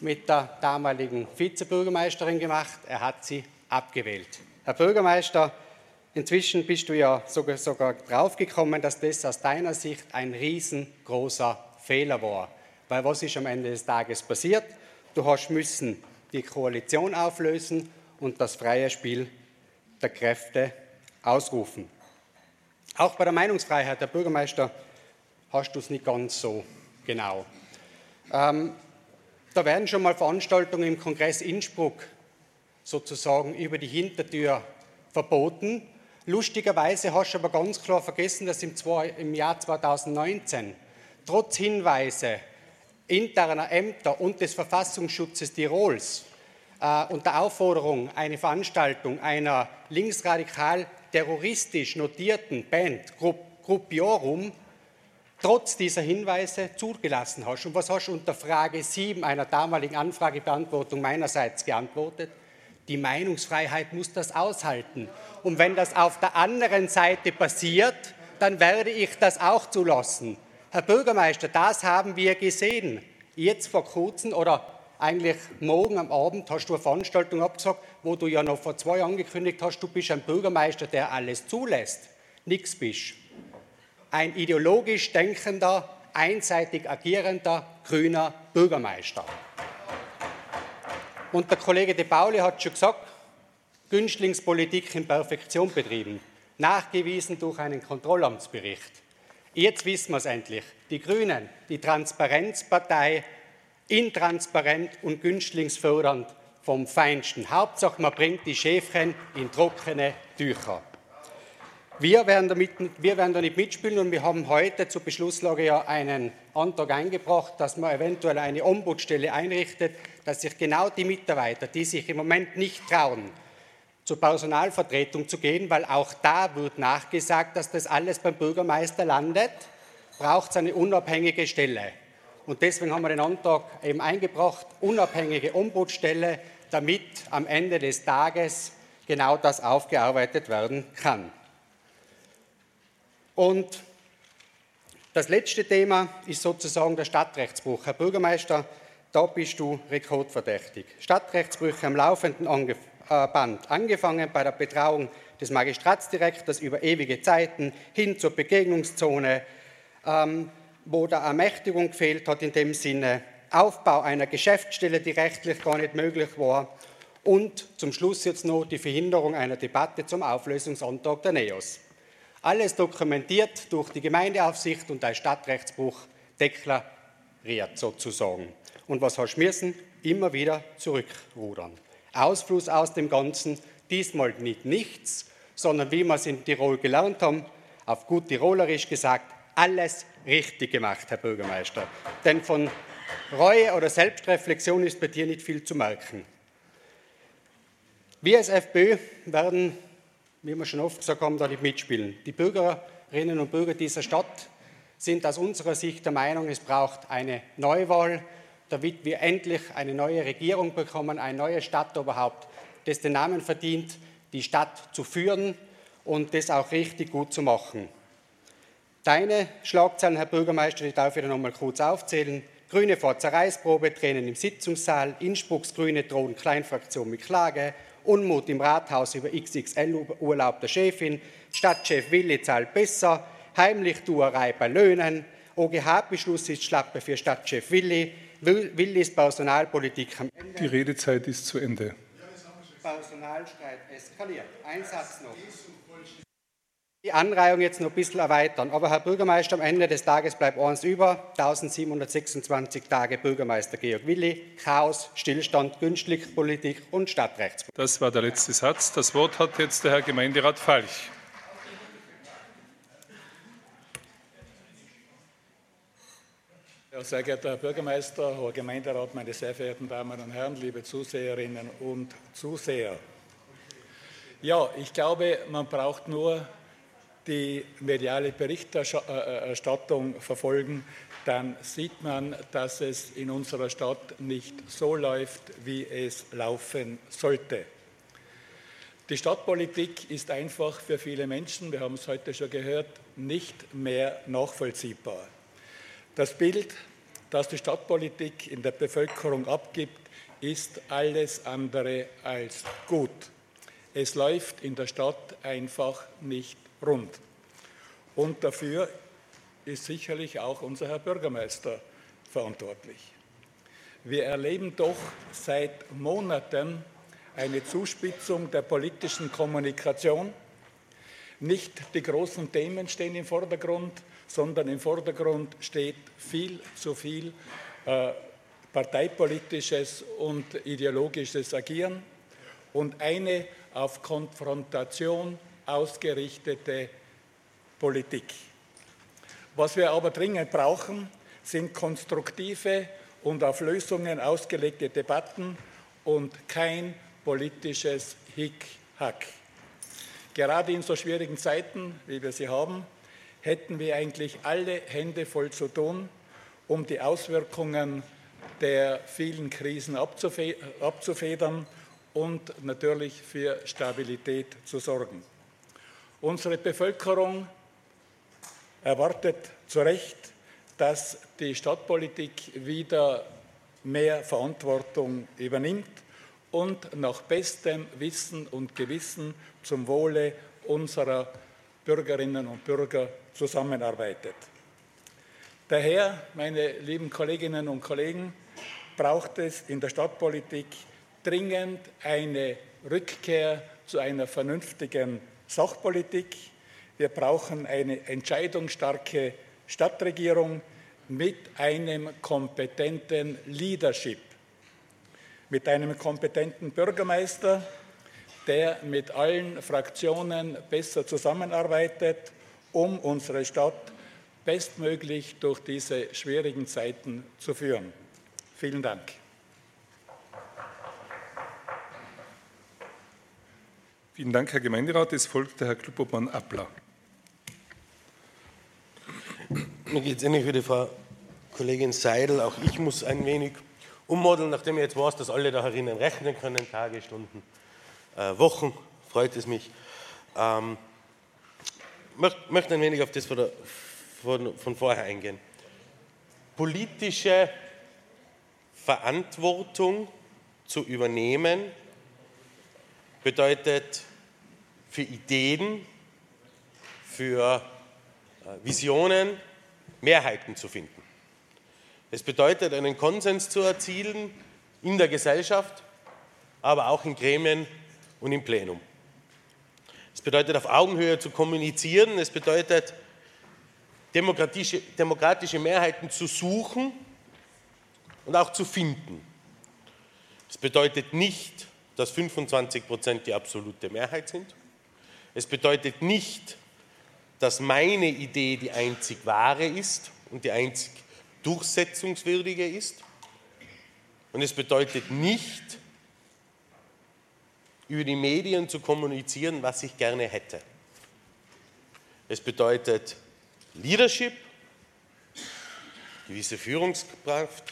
mit der damaligen Vizebürgermeisterin gemacht? Er hat sie abgewählt. Herr Bürgermeister, inzwischen bist du ja sogar, sogar draufgekommen, dass das aus deiner Sicht ein riesengroßer Fehler war. Weil was ist am Ende des Tages passiert? Du hast müssen die Koalition auflösen und das freie Spiel der Kräfte ausrufen. Auch bei der Meinungsfreiheit, Herr Bürgermeister, hast du es nicht ganz so genau. Ähm, da werden schon mal Veranstaltungen im Kongress Innsbruck sozusagen über die Hintertür verboten. Lustigerweise hast du aber ganz klar vergessen, dass im, Jahr 2019 trotz Hinweise interner Ämter und des Verfassungsschutzes Tirols äh, unter Aufforderung eine Veranstaltung einer linksradikal terroristisch notierten Band Gruppiorum trotz dieser Hinweise zugelassen hast. Und was hast du unter Frage 7 einer damaligen Anfragebeantwortung meinerseits geantwortet? Die Meinungsfreiheit muss das aushalten. Und wenn das auf der anderen Seite passiert, dann werde ich das auch zulassen. Herr Bürgermeister, das haben wir gesehen. Jetzt vor kurzem oder eigentlich morgen am Abend hast du eine Veranstaltung abgesagt, wo du ja noch vor zwei Jahren angekündigt hast, du bist ein Bürgermeister, der alles zulässt. Nix bist. Ein ideologisch denkender, einseitig agierender grüner Bürgermeister. Und der Kollege De Pauli hat schon gesagt, Günstlingspolitik in Perfektion betrieben, nachgewiesen durch einen Kontrollamtsbericht. Jetzt wissen wir es endlich. Die Grünen, die Transparenzpartei, intransparent und günstlingsfördernd vom Feinsten. Hauptsache, man bringt die Schäfchen in trockene Tücher. Wir werden, damit, wir werden da nicht mitspielen und wir haben heute zur Beschlusslage ja einen Antrag eingebracht, dass man eventuell eine Ombudsstelle einrichtet, dass sich genau die Mitarbeiter, die sich im Moment nicht trauen, zur Personalvertretung zu gehen, weil auch da wird nachgesagt, dass das alles beim Bürgermeister landet, braucht es eine unabhängige Stelle. Und deswegen haben wir den Antrag eben eingebracht, unabhängige Ombudsstelle, damit am Ende des Tages genau das aufgearbeitet werden kann. Und das letzte Thema ist sozusagen der Stadtrechtsbruch. Herr Bürgermeister, da bist du rekordverdächtig. Stadtrechtsbrüche am laufenden äh, Band, angefangen bei der Betrauung des Magistratsdirektors über ewige Zeiten hin zur Begegnungszone, ähm, wo der Ermächtigung gefehlt hat in dem Sinne, Aufbau einer Geschäftsstelle, die rechtlich gar nicht möglich war und zum Schluss jetzt noch die Verhinderung einer Debatte zum Auflösungsantrag der NEOS. Alles dokumentiert durch die Gemeindeaufsicht und ein Stadtrechtsbruch deklariert sozusagen. Und was hast du müssen? Immer wieder zurückrudern. Ausfluss aus dem Ganzen, diesmal nicht nichts, sondern wie wir es in Tirol gelernt haben, auf gut Tirolerisch gesagt, alles richtig gemacht, Herr Bürgermeister. Denn von Reue oder Selbstreflexion ist bei dir nicht viel zu merken. Wir als FPÖ werden, wie wir schon oft gesagt haben, da nicht mitspielen. Die Bürgerinnen und Bürger dieser Stadt sind aus unserer Sicht der Meinung, es braucht eine Neuwahl, damit wir endlich eine neue Regierung bekommen, ein neues Stadtoberhaupt, das den Namen verdient, die Stadt zu führen und das auch richtig gut zu machen. Deine Schlagzeilen, Herr Bürgermeister, die darf ich noch mal kurz aufzählen. Grüne vor Zerreißprobe, Tränen im Sitzungssaal, Innsbrucks Grüne drohen Kleinfraktion mit Klage, Unmut im Rathaus über XXL-Urlaub der Chefin, Stadtchef Willi zahlt besser, Heimlichtuerei bei Löhnen, OGH-Beschluss ist Schlappe für Stadtchef Willi, Willis Personalpolitik am Ende. Die Redezeit ist zu Ende. Personalstreit eskaliert. Ein Satz noch die Anreihung jetzt noch ein bisschen erweitern. Aber Herr Bürgermeister, am Ende des Tages bleibt eins über. 1726 Tage Bürgermeister Georg Willi. Chaos, Stillstand, Günstlichpolitik und Stadtrechtspolitik. Das war der letzte Satz. Das Wort hat jetzt der Herr Gemeinderat Falch. Ja, sehr geehrter Herr Bürgermeister, Herr Gemeinderat, meine sehr verehrten Damen und Herren, liebe Zuseherinnen und Zuseher. Ja, ich glaube, man braucht nur die mediale Berichterstattung verfolgen, dann sieht man, dass es in unserer Stadt nicht so läuft, wie es laufen sollte. Die Stadtpolitik ist einfach für viele Menschen, wir haben es heute schon gehört, nicht mehr nachvollziehbar. Das Bild, das die Stadtpolitik in der Bevölkerung abgibt, ist alles andere als gut. Es läuft in der Stadt einfach nicht rund. Und dafür ist sicherlich auch unser Herr Bürgermeister verantwortlich. Wir erleben doch seit Monaten eine Zuspitzung der politischen Kommunikation. Nicht die großen Themen stehen im Vordergrund, sondern im Vordergrund steht viel zu viel äh, parteipolitisches und ideologisches Agieren und eine auf Konfrontation ausgerichtete Politik. Was wir aber dringend brauchen, sind konstruktive und auf Lösungen ausgelegte Debatten und kein politisches Hick-Hack. Gerade in so schwierigen Zeiten, wie wir sie haben, hätten wir eigentlich alle Hände voll zu tun, um die Auswirkungen der vielen Krisen abzufedern und natürlich für Stabilität zu sorgen. Unsere Bevölkerung erwartet zu Recht, dass die Stadtpolitik wieder mehr Verantwortung übernimmt und nach bestem Wissen und Gewissen zum Wohle unserer Bürgerinnen und Bürger zusammenarbeitet. Daher, meine lieben Kolleginnen und Kollegen, braucht es in der Stadtpolitik dringend eine Rückkehr zu einer vernünftigen Sachpolitik. Wir brauchen eine entscheidungsstarke Stadtregierung mit einem kompetenten Leadership, mit einem kompetenten Bürgermeister, der mit allen Fraktionen besser zusammenarbeitet, um unsere Stadt bestmöglich durch diese schwierigen Zeiten zu führen. Vielen Dank. Vielen Dank, Herr Gemeinderat. Es folgt der Herr Klubobmann Appler. Mir geht es ähnlich wie die Frau Kollegin Seidel. Auch ich muss ein wenig ummodeln, nachdem ich jetzt weiß, dass alle da herinnen rechnen können, Tage, Stunden, äh, Wochen, freut es mich. Ähm, möchte ein wenig auf das von, von, von vorher eingehen. Politische Verantwortung zu übernehmen bedeutet für Ideen, für äh, Visionen Mehrheiten zu finden. Es bedeutet, einen Konsens zu erzielen in der Gesellschaft, aber auch in Gremien und im Plenum. Es bedeutet, auf Augenhöhe zu kommunizieren. Es bedeutet, demokratische, demokratische Mehrheiten zu suchen und auch zu finden. Es bedeutet nicht, dass 25 Prozent die absolute Mehrheit sind. Es bedeutet nicht, dass meine Idee die einzig wahre ist und die einzig durchsetzungswürdige ist. Und es bedeutet nicht, über die Medien zu kommunizieren, was ich gerne hätte. Es bedeutet Leadership, gewisse Führungskraft.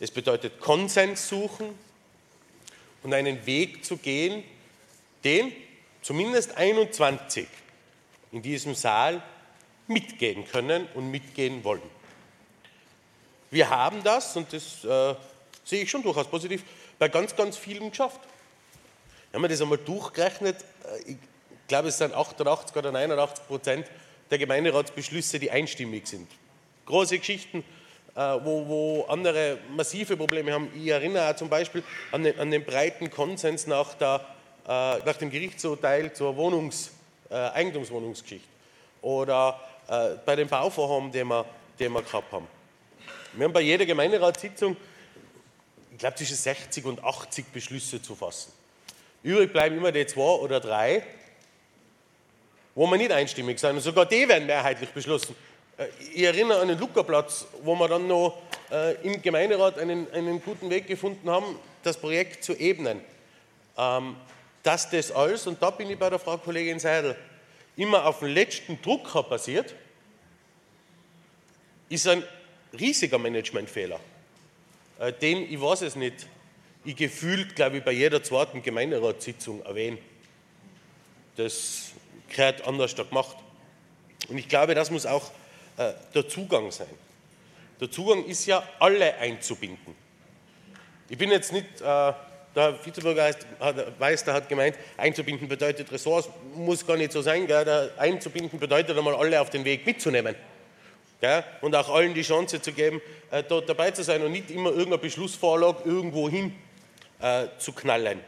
Es bedeutet Konsens suchen und einen Weg zu gehen, den zumindest 21 in diesem Saal mitgehen können und mitgehen wollen. Wir haben das, und das äh, sehe ich schon durchaus positiv, bei ganz, ganz vielen geschafft. Wenn man das einmal durchgerechnet, äh, ich glaube, es sind 88 oder 89 Prozent der Gemeinderatsbeschlüsse, die einstimmig sind. Große Geschichten, äh, wo, wo andere massive Probleme haben. Ich erinnere auch zum Beispiel an den, an den breiten Konsens nach, der, äh, nach dem Gerichtsurteil zur Wohnungs, Eigentumswohnungsgeschichte oder bei den Bauvorhaben, die wir, die wir gehabt haben. Wir haben bei jeder Gemeinderatssitzung, ich glaube, zwischen 60 und 80 Beschlüsse zu fassen. Übrig bleiben immer die zwei oder drei, wo wir nicht einstimmig sind. Und sogar die werden mehrheitlich beschlossen. Äh, ich erinnere an den Luca-Platz, wo wir dann noch äh, im Gemeinderat einen, einen guten Weg gefunden haben, das Projekt zu ebnen. Ähm, dass das alles, und da bin ich bei der Frau Kollegin Seidel, immer auf den letzten Drucker passiert, ist ein riesiger Managementfehler, äh, den, ich weiß es nicht, ich gefühlt, glaube ich, bei jeder zweiten Gemeinderatssitzung erwähne. Das gehört anders da gemacht. Und ich glaube, das muss auch äh, der Zugang sein. Der Zugang ist ja, alle einzubinden. Ich bin jetzt nicht, äh, der Vizebürgermeister hat gemeint, einzubinden bedeutet Ressorts, muss gar nicht so sein. Gell? Einzubinden bedeutet einmal alle auf den Weg mitzunehmen. Gell? Und auch allen die Chance zu geben, äh, dort dabei zu sein und nicht immer irgendeine Beschlussvorlage irgendwo hin äh, zu knallen.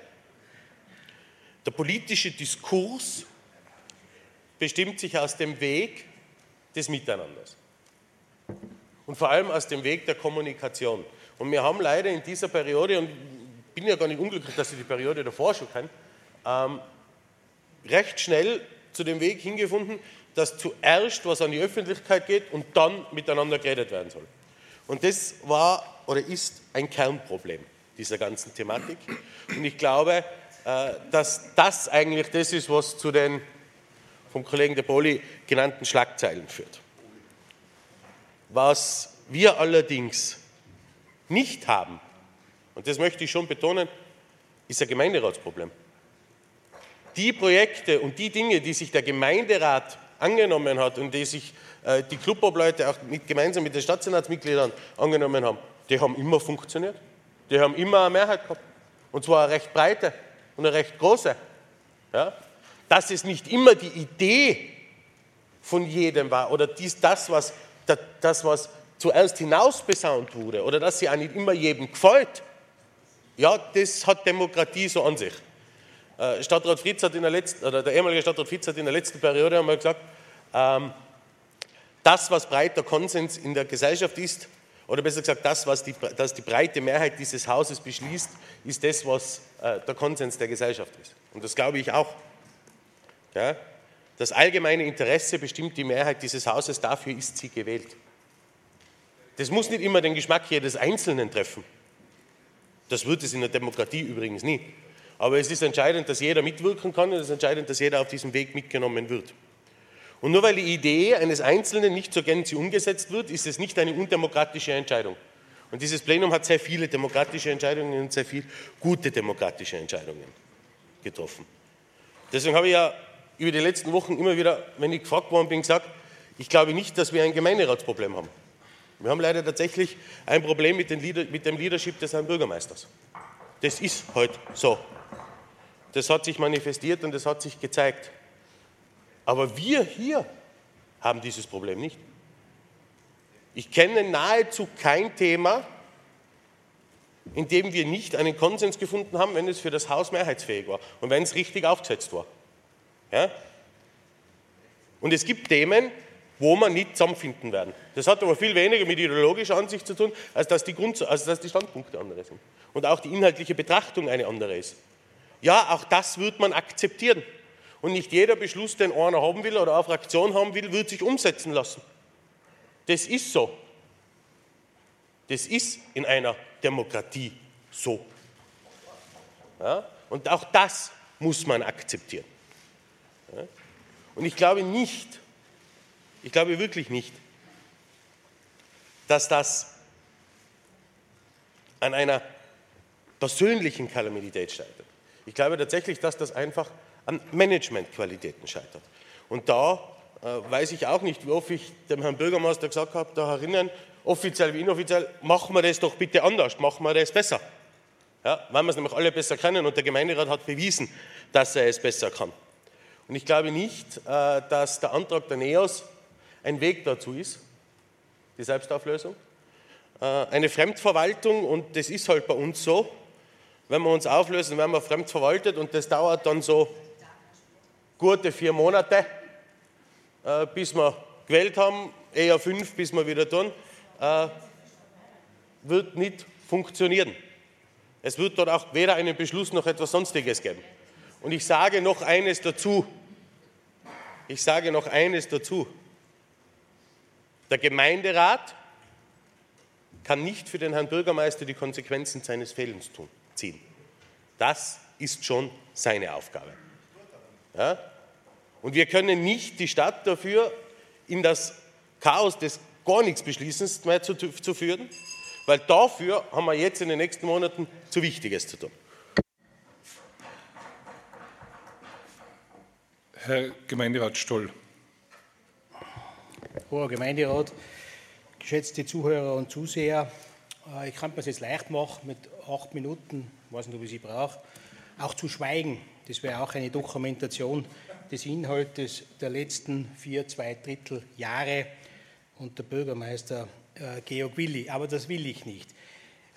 Der politische Diskurs bestimmt sich aus dem Weg des Miteinanders und vor allem aus dem Weg der Kommunikation. Und wir haben leider in dieser Periode, und ich bin ja gar nicht unglücklich, dass ich die Periode davor schon kann, ähm, recht schnell zu dem Weg hingefunden, dass zuerst was an die Öffentlichkeit geht und dann miteinander geredet werden soll. Und das war oder ist ein Kernproblem dieser ganzen Thematik. Und ich glaube, äh, dass das eigentlich das ist, was zu den vom Kollegen De Poli genannten Schlagzeilen führt. Was wir allerdings nicht haben, und das möchte ich schon betonen, ist ein Gemeinderatsproblem. Die Projekte und die Dinge, die sich der Gemeinderat angenommen hat und die sich äh, die Clubobleute auch mit, gemeinsam mit den Stadtsenatsmitgliedern angenommen haben, die haben immer funktioniert. Die haben immer eine Mehrheit gehabt. Und zwar eine recht breite und eine recht große. Ja? Dass es nicht immer die Idee von jedem war oder dies, das, was, das, was zuerst hinausbesaunt wurde oder dass sie auch nicht immer jedem gefällt, ja, das hat Demokratie so an sich. Äh, Stadtrat Fritz hat in der letzten, oder der ehemalige Stadtrat Fritz hat in der letzten Periode einmal gesagt, ähm, das, was breiter Konsens in der Gesellschaft ist, oder besser gesagt, das, was die, das die breite Mehrheit dieses Hauses beschließt, ist das, was äh, der Konsens der Gesellschaft ist. Und das glaube ich auch. Ja? Das allgemeine Interesse bestimmt die Mehrheit dieses Hauses, dafür ist sie gewählt. Das muss nicht immer den Geschmack jedes Einzelnen treffen. Das wird es in der Demokratie übrigens nie. Aber es ist entscheidend, dass jeder mitwirken kann und es ist entscheidend, dass jeder auf diesem Weg mitgenommen wird. Und nur weil die Idee eines Einzelnen nicht zur Gänze umgesetzt wird, ist es nicht eine undemokratische Entscheidung. Und dieses Plenum hat sehr viele demokratische Entscheidungen und sehr viele gute demokratische Entscheidungen getroffen. Deswegen habe ich ja über die letzten Wochen immer wieder, wenn ich gefragt worden bin, gesagt, ich glaube nicht, dass wir ein Gemeinderatsproblem haben. Wir haben leider tatsächlich ein Problem mit, dem Leadership des Herrn Bürgermeisters. Das ist heute so. Das hat sich manifestiert und das hat sich gezeigt. Aber wir hier haben dieses Problem nicht. Ich kenne nahezu kein Thema, in dem wir nicht einen Konsens gefunden haben, wenn es für das Haus mehrheitsfähig war und wenn es richtig aufgesetzt war. Ja? Und es gibt Themen, wo man nicht zusammenfinden werden. Das hat aber viel weniger mit ideologischer Ansicht zu tun, als dass die, Grund, als dass die Standpunkte andere sind. Und auch die inhaltliche Betrachtung eine andere ist. Ja, auch das wird man akzeptieren. Und nicht jeder Beschluss, den einer haben will oder eine Fraktion haben will, wird sich umsetzen lassen. Das ist so. Das ist in einer Demokratie so. Ja? Und auch das muss man akzeptieren. Ja? Und ich glaube nicht, ich glaube wirklich nicht, dass das an einer persönlichen Kalamität scheitert. Ich glaube tatsächlich, dass das einfach an Managementqualitäten scheitert. Und da äh, weiß ich auch nicht, wie oft ich dem Herrn Bürgermeister gesagt habe, da herinnen, offiziell wie inoffiziell, machen wir das doch bitte anders, machen wir das besser. Ja, weil wir es nämlich alle besser kennen und der Gemeinderat hat bewiesen, dass er es besser kann. Und ich glaube nicht, äh, dass der Antrag der NEOS ein Weg dazu ist, die Selbstauflösung. Äh, eine Fremdverwaltung, und das ist halt bei uns so, wenn wir uns auflösen, werden wir fremd verwaltet und das dauert dann so gute vier Monate, äh, bis wir gewählt haben, eher fünf, bis wir wieder tun, äh, wird nicht funktionieren. Es wird dort auch weder einen Beschluss noch etwas Sonstiges geben. Und ich sage noch eines dazu. Ich sage noch eines dazu. Der Gemeinderat kann nicht für den Herrn Bürgermeister die Konsequenzen seines Fehlens ziehen. Das ist schon seine Aufgabe. Ja? Und wir können nicht die Stadt dafür in das Chaos des gar nichts Beschließens mehr zu, zu führen, weil dafür haben wir jetzt in den nächsten Monaten zu Wichtiges zu tun. Herr Gemeinderat Stoll. Hoher Gemeinderat, geschätzte Zuhörer und Zuseher, äh, ich kann mir das jetzt leicht machen, mit acht Minuten, ich weiß nicht, ob ich sie brauche, auch zu schweigen. Das wäre auch eine Dokumentation des Inhaltes der letzten vier, zwei Drittel Jahre unter Bürgermeister äh, Georg Willi. Aber das will ich nicht.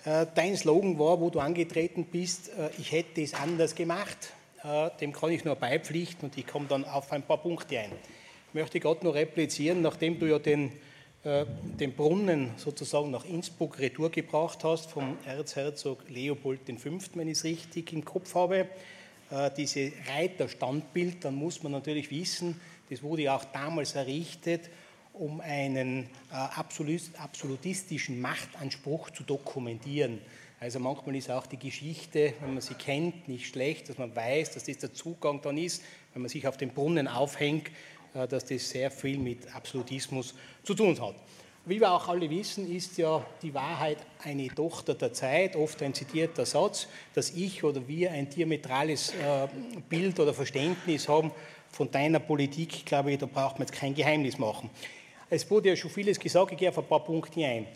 Äh, dein Slogan war, wo du angetreten bist, ich hätte es anders gemacht. Äh, dem kann ich nur beipflichten und ich komme dann auf ein paar Punkte ein. Ich möchte gerade noch replizieren, nachdem du ja den, äh, den Brunnen sozusagen nach Innsbruck retour gebracht hast, vom Erzherzog Leopold V., wenn ich es richtig im Kopf habe, äh, diese Reiterstandbild, dann muss man natürlich wissen, das wurde ja auch damals errichtet, um einen absolutistischen Machtanspruch zu dokumentieren. Also manchmal ist auch die Geschichte, wenn man sie kennt, nicht schlecht, dass man weiß, dass das der Zugang dann ist, wenn man sich auf den Brunnen aufhängt, äh, dass das sehr viel mit Absolutismus zu tun hat. Wie wir auch alle wissen, ist ja die Wahrheit eine Tochter der Zeit, oft ein zitierter Satz, dass ich oder wir ein diametrales äh, Bild oder Verständnis haben von deiner Politik. Ich glaube, da braucht man jetzt kein Geheimnis machen. Es wurde ja schon vieles gesagt, ich gehe auf ein paar Punkte ein.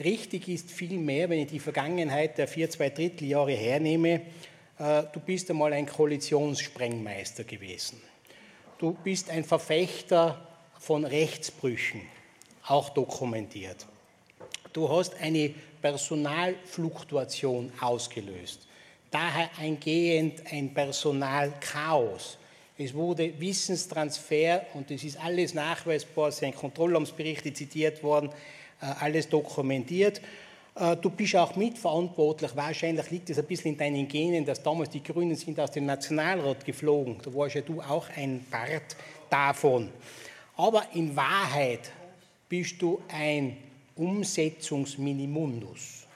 Richtig ist vielmehr, wenn ich die Vergangenheit der vier, zwei Dritteljahre hernehme, äh, du bist einmal ein Koalitionssprengmeister gewesen. Du bist ein Verfechter von Rechtsbrüchen, auch dokumentiert. Du hast eine Personalfluktuation ausgelöst, daher eingehend ein Personalchaos. Es wurde Wissenstransfer, und das ist alles nachweisbar, es sind Kontrollamtsberichte zitiert worden, äh, alles dokumentiert. Äh, du bist auch mitverantwortlich, wahrscheinlich liegt es ein bisschen in deinen Genen, dass damals die Grünen sind aus dem Nationalrat geflogen. Da warst ja du auch ein Part davon. Aber in Wahrheit bist du ein Umsetzungsminimundus.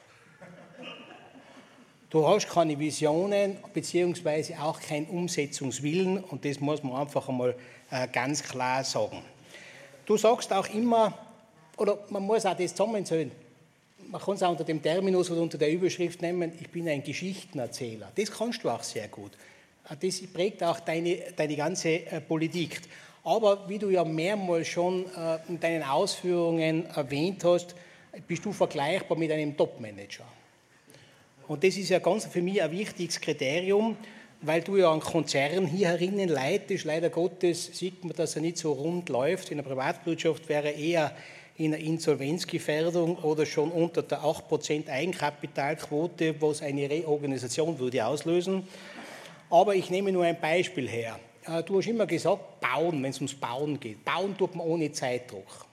Du hast keine Visionen beziehungsweise auch keinen Umsetzungswillen und das muss man einfach einmal äh, ganz klar sagen. Du sagst auch immer, oder man muss auch das zusammenzählen. Man kann es auch unter dem Terminus oder unter der Überschrift nehmen, ich bin ein Geschichtenerzähler. Das kannst du auch sehr gut. Das prägt auch deine, deine ganze äh, Politik. Aber wie du ja mehrmals schon äh, in deinen Ausführungen erwähnt hast, bist du vergleichbar mit einem Topmanager. Und das ist ja ganz für mich ein wichtiges Kriterium, weil du ja einen Konzern hier herinnen leitest. Leider Gottes sieht man, dass er nicht so rund läuft. In der Privatwirtschaft wäre er eher in einer Insolvenzgefährdung oder schon unter der 8% Eigenkapitalquote, was eine Reorganisation würde auslösen. Aber ich nehme nur ein Beispiel her. Du hast immer gesagt, bauen, wenn es ums Bauen geht. Bauen tut man ohne Zeitdruck.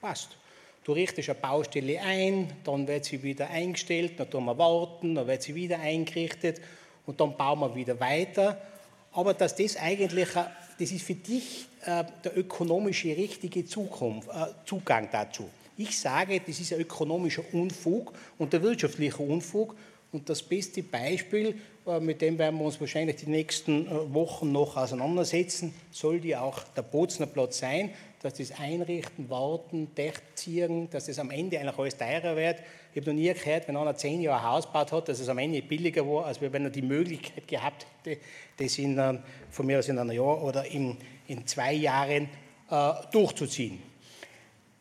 Passt. Du richtest eine Baustelle ein, dann wird sie wieder eingestellt, dann tun wir warten, dann wird sie wieder eingerichtet und dann bauen wir wieder weiter. Aber dass das eigentlich, das ist für dich äh, der ökonomische richtige Zukunft, äh, Zugang dazu. Ich sage, das ist ein ökonomischer Unfug und der wirtschaftliche Unfug. Und das beste Beispiel, äh, mit dem werden wir uns wahrscheinlich die nächsten äh, Wochen noch auseinandersetzen, soll die auch der Bozner Platz sein, dass das Einrichten, Warten, Dächtziehen, dass das am Ende eigentlich alles teurer wird. Ich habe noch nie gehört, wenn einer zehn Jahre Haus gebaut hat, dass es am Ende billiger war, als wenn er die Möglichkeit gehabt hätte, das in, von mir aus in einem Jahr oder in, in zwei Jahren äh, durchzuziehen.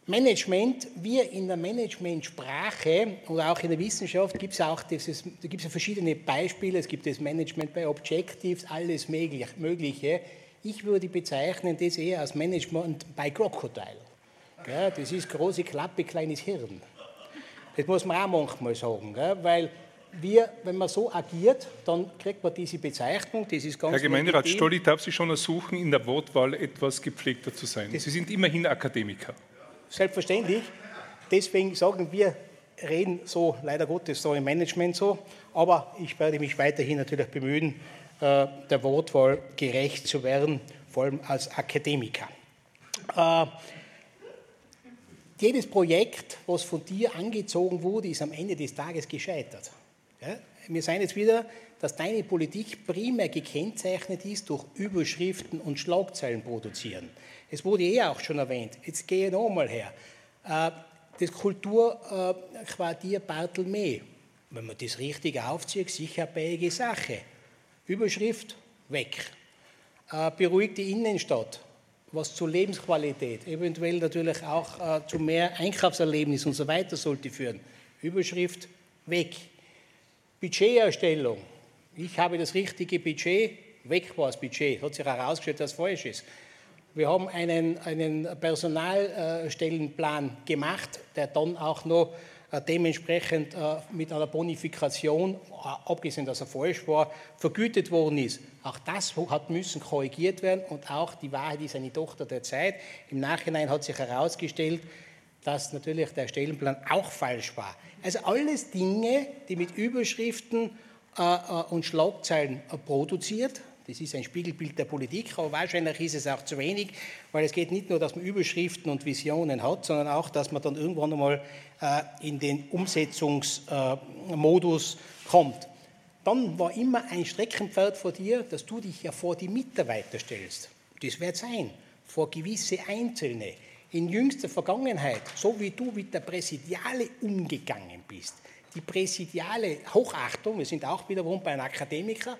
Management, wir in der Managementsprache oder auch in der Wissenschaft gibt es auch dieses, da gibt es verschiedene Beispiele. Es gibt das Management bei Objectives, alles Mögliche. Ich würde bezeichnen das eher als Management bei Crocodile. Das ist große Klappe, kleines Hirn. Das muss man auch manchmal sagen, weil wir, wenn man so agiert, dann kriegt man diese Bezeichnung. Das ist ganz Herr Gemeinderat Stoll, ich darf Sie schon ersuchen, in der Wortwahl etwas gepflegter zu sein. Sie sind immerhin Akademiker. Selbstverständlich. Deswegen sagen wir, reden so leider Gottes so im Management so. Aber ich werde mich weiterhin natürlich bemühen, äh, der Wortwahl gerecht zu werden, vor allem als Akademiker. Äh, jedes Projekt, was von dir angezogen wurde, ist am Ende des Tages gescheitert. Wir sehen jetzt wieder, dass deine Politik primär gekennzeichnet ist durch Überschriften und Schlagzeilen produzieren. Es wurde eh auch schon erwähnt. Jetzt gehe ich nochmal her. Äh, das Kulturquartier Bartelmee, wenn man das richtig aufzieht, sicher eine bäige Sache. Überschrift weg. Äh, beruhigte Innenstadt, was zur Lebensqualität, eventuell natürlich auch äh, zu mehr Einkaufserlebnis und so weiter sollte führen. Überschrift weg. Budgeterstellung. Ich habe das richtige Budget, weg war das Budget, hat sich herausgestellt, dass es falsch ist. Wir haben einen, einen Personalstellenplan gemacht, der dann auch noch äh, dementsprechend äh, mit einer Bonifikation, äh, abgesehen, dass er falsch war, vergütet worden ist. Auch das hat müssen korrigiert werden und auch die Wahrheit ist eine Tochter der Zeit. Im Nachhinein hat sich herausgestellt, dass natürlich der Stellenplan auch falsch war. Also alles Dinge, die mit Überschriften und Schlagzeilen produziert, das ist ein Spiegelbild der Politik, aber wahrscheinlich ist es auch zu wenig, weil es geht nicht nur, dass man Überschriften und Visionen hat, sondern auch, dass man dann irgendwann einmal äh, in den Umsetzungsmodus äh, kommt. Dann war immer ein Streckenpferd vor dir, dass du dich ja vor die Mitarbeiter stellst. Das wird sein, vor gewisse Einzelne. In jüngster Vergangenheit, so wie du mit der Präsidiale umgegangen bist, die präsidiale Hochachtung, wir sind auch wiederum bei einem Akademiker,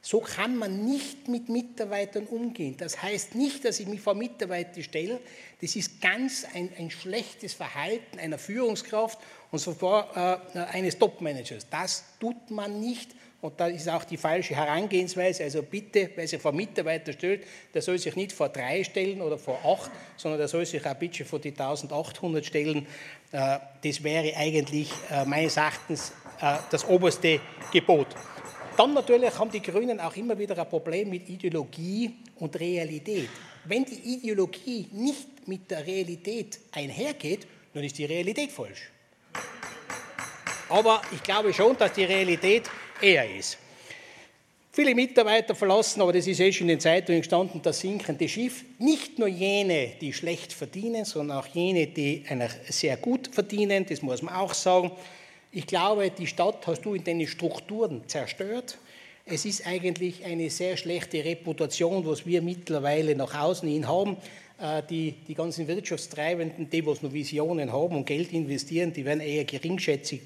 so kann man nicht mit Mitarbeitern umgehen. Das heißt nicht, dass ich mich vor Mitarbeiter stelle. Das ist ganz ein, ein schlechtes Verhalten einer Führungskraft und sogar äh, eines Topmanagers. Das tut man nicht. Und da ist auch die falsche Herangehensweise. Also bitte, wer sich vor Mitarbeiter stellt, der soll sich nicht vor drei stellen oder vor acht, sondern der soll sich auch bitte vor die 1800 stellen. Äh, das wäre eigentlich äh, meines Erachtens äh, das oberste Gebot. Dann natürlich haben die Grünen auch immer wieder ein Problem mit Ideologie und Realität. Wenn die Ideologie nicht mit der Realität einhergeht, dann ist die Realität falsch. Aber ich glaube schon, dass die Realität eher ist. Viele Mitarbeiter verlassen, aber das ist eh schon in den Zeitungen gestanden, das sinkende Schiff. Nicht nur jene, die schlecht verdienen, sondern auch jene, die sehr gut verdienen, das muss man auch sagen. Ich glaube, die Stadt hast du in deinen Strukturen zerstört. Es ist eigentlich eine sehr schlechte Reputation, was wir mittlerweile nach außen hin haben. Äh, die, die ganzen Wirtschaftstreibenden, die, was nur Visionen haben und Geld investieren, die werden eher geringschätzig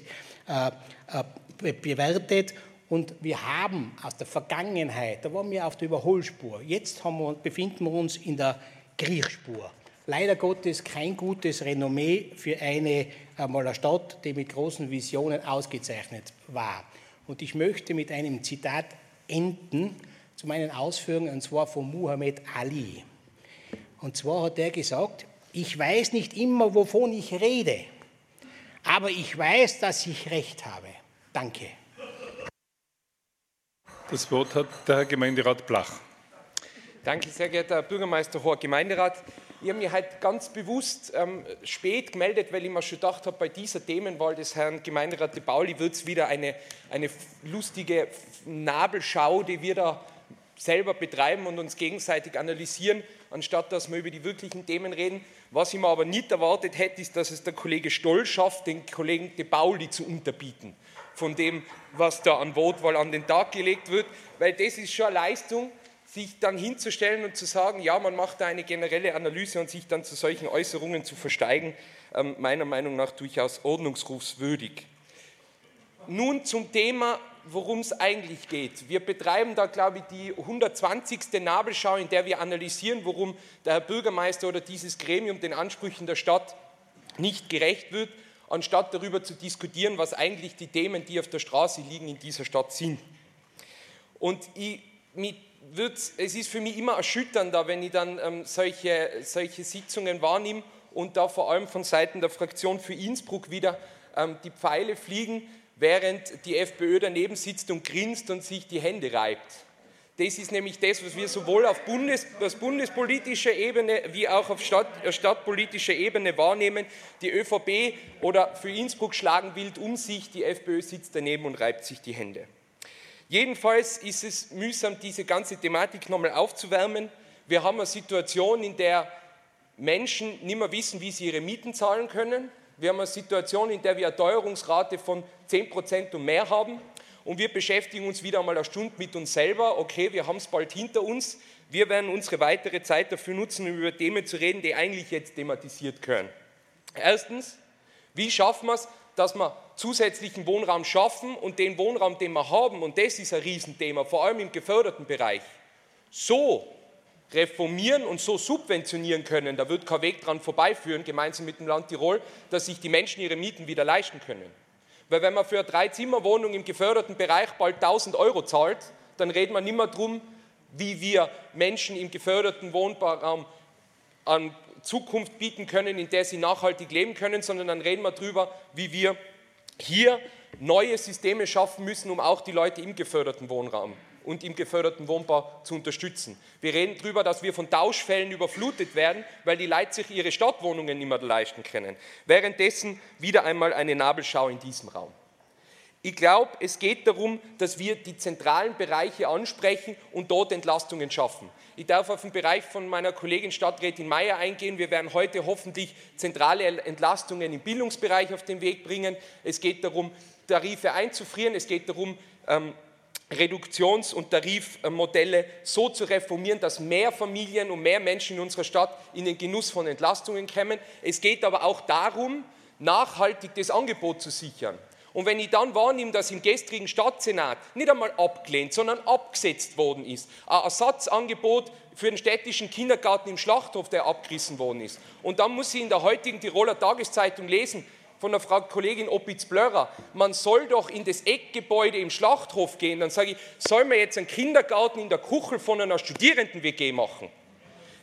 äh, äh, bewertet. Und wir haben aus der Vergangenheit, da waren wir auf der Überholspur, jetzt wir, befinden wir uns in der Kriechspur leider Gottes kein gutes Renommee für eine, einmal eine Stadt, die mit großen Visionen ausgezeichnet war. Und ich möchte mit einem Zitat enden zu meinen Ausführungen, und zwar von Muhammad Ali. Und zwar hat er gesagt, ich weiß nicht immer, wovon ich rede, aber ich weiß, dass ich recht habe. Danke. Das Wort hat der Herr Gemeinderat Blach. Danke, sehr geehrter Herr Bürgermeister, hoher Gemeinderat. Ich habe mich halt ganz bewusst ähm, spät gemeldet, weil ich mir schon gedacht habe, bei dieser Themenwahl des Herrn Gemeinderat de Bauli wird es wieder eine, eine lustige Nabelschau, die wir da selber betreiben und uns gegenseitig analysieren, anstatt dass wir über die wirklichen Themen reden. Was ich mir aber nicht erwartet hätte, ist, dass es der Kollege Stoll schafft, den Kollegen de Bauli zu unterbieten von dem, was da an Wortwahl an den Tag gelegt wird, weil das ist schon eine Leistung, sich dann hinzustellen und zu sagen, ja, man macht da eine generelle Analyse und sich dann zu solchen Äußerungen zu versteigen, ähm, meiner Meinung nach durchaus ordnungsrufswürdig. Nun zum Thema, worum es eigentlich geht. Wir betreiben da, glaube ich, die 120. Nabelschau, in der wir analysieren, worum der Herr Bürgermeister oder dieses Gremium den Ansprüchen der Stadt nicht gerecht wird, anstatt darüber zu diskutieren, was eigentlich die Themen, die auf der Straße liegen, in dieser Stadt sind. Und ich, wird, es ist für mich immer erschütternder, wenn ich dann ähm, solche, solche Sitzungen wahrnehme und da vor allem von Seiten der Fraktion für Innsbruck wieder ähm, die Pfeile fliegen, während die FPÖ daneben sitzt und grinst und sich die Hände reibt. Das ist nämlich das, was wir sowohl auf Bundes, bundespolitischer Ebene wie auch auf Stadt, äh, stadtpolitischer Ebene wahrnehmen. Die ÖVP oder für Innsbruck schlagen wild um sich, die FPÖ sitzt daneben und reibt sich die Hände. Jedenfalls ist es mühsam, diese ganze Thematik nochmal aufzuwärmen. Wir haben eine Situation, in der Menschen nicht mehr wissen, wie sie ihre Mieten zahlen können. Wir haben eine Situation, in der wir eine Teuerungsrate von 10 Prozent und mehr haben. Und wir beschäftigen uns wieder einmal eine Stunde mit uns selber. Okay, wir haben es bald hinter uns. Wir werden unsere weitere Zeit dafür nutzen, um über Themen zu reden, die eigentlich jetzt thematisiert können. Erstens, wie schaffen wir es, dass wir zusätzlichen Wohnraum schaffen und den Wohnraum, den wir haben, und das ist ein Riesenthema, vor allem im geförderten Bereich, so reformieren und so subventionieren können, da wird kein Weg dran vorbeiführen, gemeinsam mit dem Land Tirol, dass sich die Menschen ihre Mieten wieder leisten können. Weil wenn man für eine Drei-Zimmer-Wohnung im geförderten Bereich bald 1000 Euro zahlt, dann reden wir nicht mehr darum, wie wir Menschen im geförderten Wohnraum an Zukunft bieten können, in der sie nachhaltig leben können, sondern dann reden wir darüber, wie wir hier neue Systeme schaffen müssen, um auch die Leute im geförderten Wohnraum und im geförderten Wohnbau zu unterstützen. Wir reden darüber, dass wir von Tauschfällen überflutet werden, weil die Leute sich ihre Stadtwohnungen nicht mehr leisten können. Währenddessen wieder einmal eine Nabelschau in diesem Raum. Ich glaube, es geht darum, dass wir die zentralen Bereiche ansprechen und dort Entlastungen schaffen. Ich darf auf den Bereich von meiner Kollegin Stadträtin Mayer eingehen. Wir werden heute hoffentlich zentrale Entlastungen im Bildungsbereich auf den Weg bringen. Es geht darum, Tarife einzufrieren. Es geht darum, ähm, Reduktions- und Tarifmodelle so zu reformieren, dass mehr Familien und mehr Menschen in unserer Stadt in den Genuss von Entlastungen kommen. Es geht aber auch darum, nachhaltig das Angebot zu sichern. Und wenn ich dann wahrnehme, dass im gestrigen Stadtsenat nicht einmal abgelehnt, sondern abgesetzt worden ist, ein Ersatzangebot für den städtischen Kindergarten im Schlachthof, der abgerissen worden ist. Und dann muss ich in der heutigen Tiroler Tageszeitung lesen, von der Frau Kollegin Opitz-Blörer, man soll doch in das Eckgebäude im Schlachthof gehen. Dann sage ich, soll man jetzt einen Kindergarten in der Kuchel von einer Studierenden-WG machen?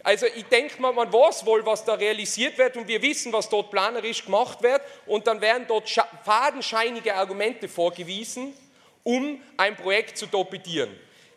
Also ich denke mal, man weiß wohl, was da realisiert wird und wir wissen, was dort planerisch gemacht wird und dann werden dort fadenscheinige Argumente vorgewiesen, um ein Projekt zu torpedieren.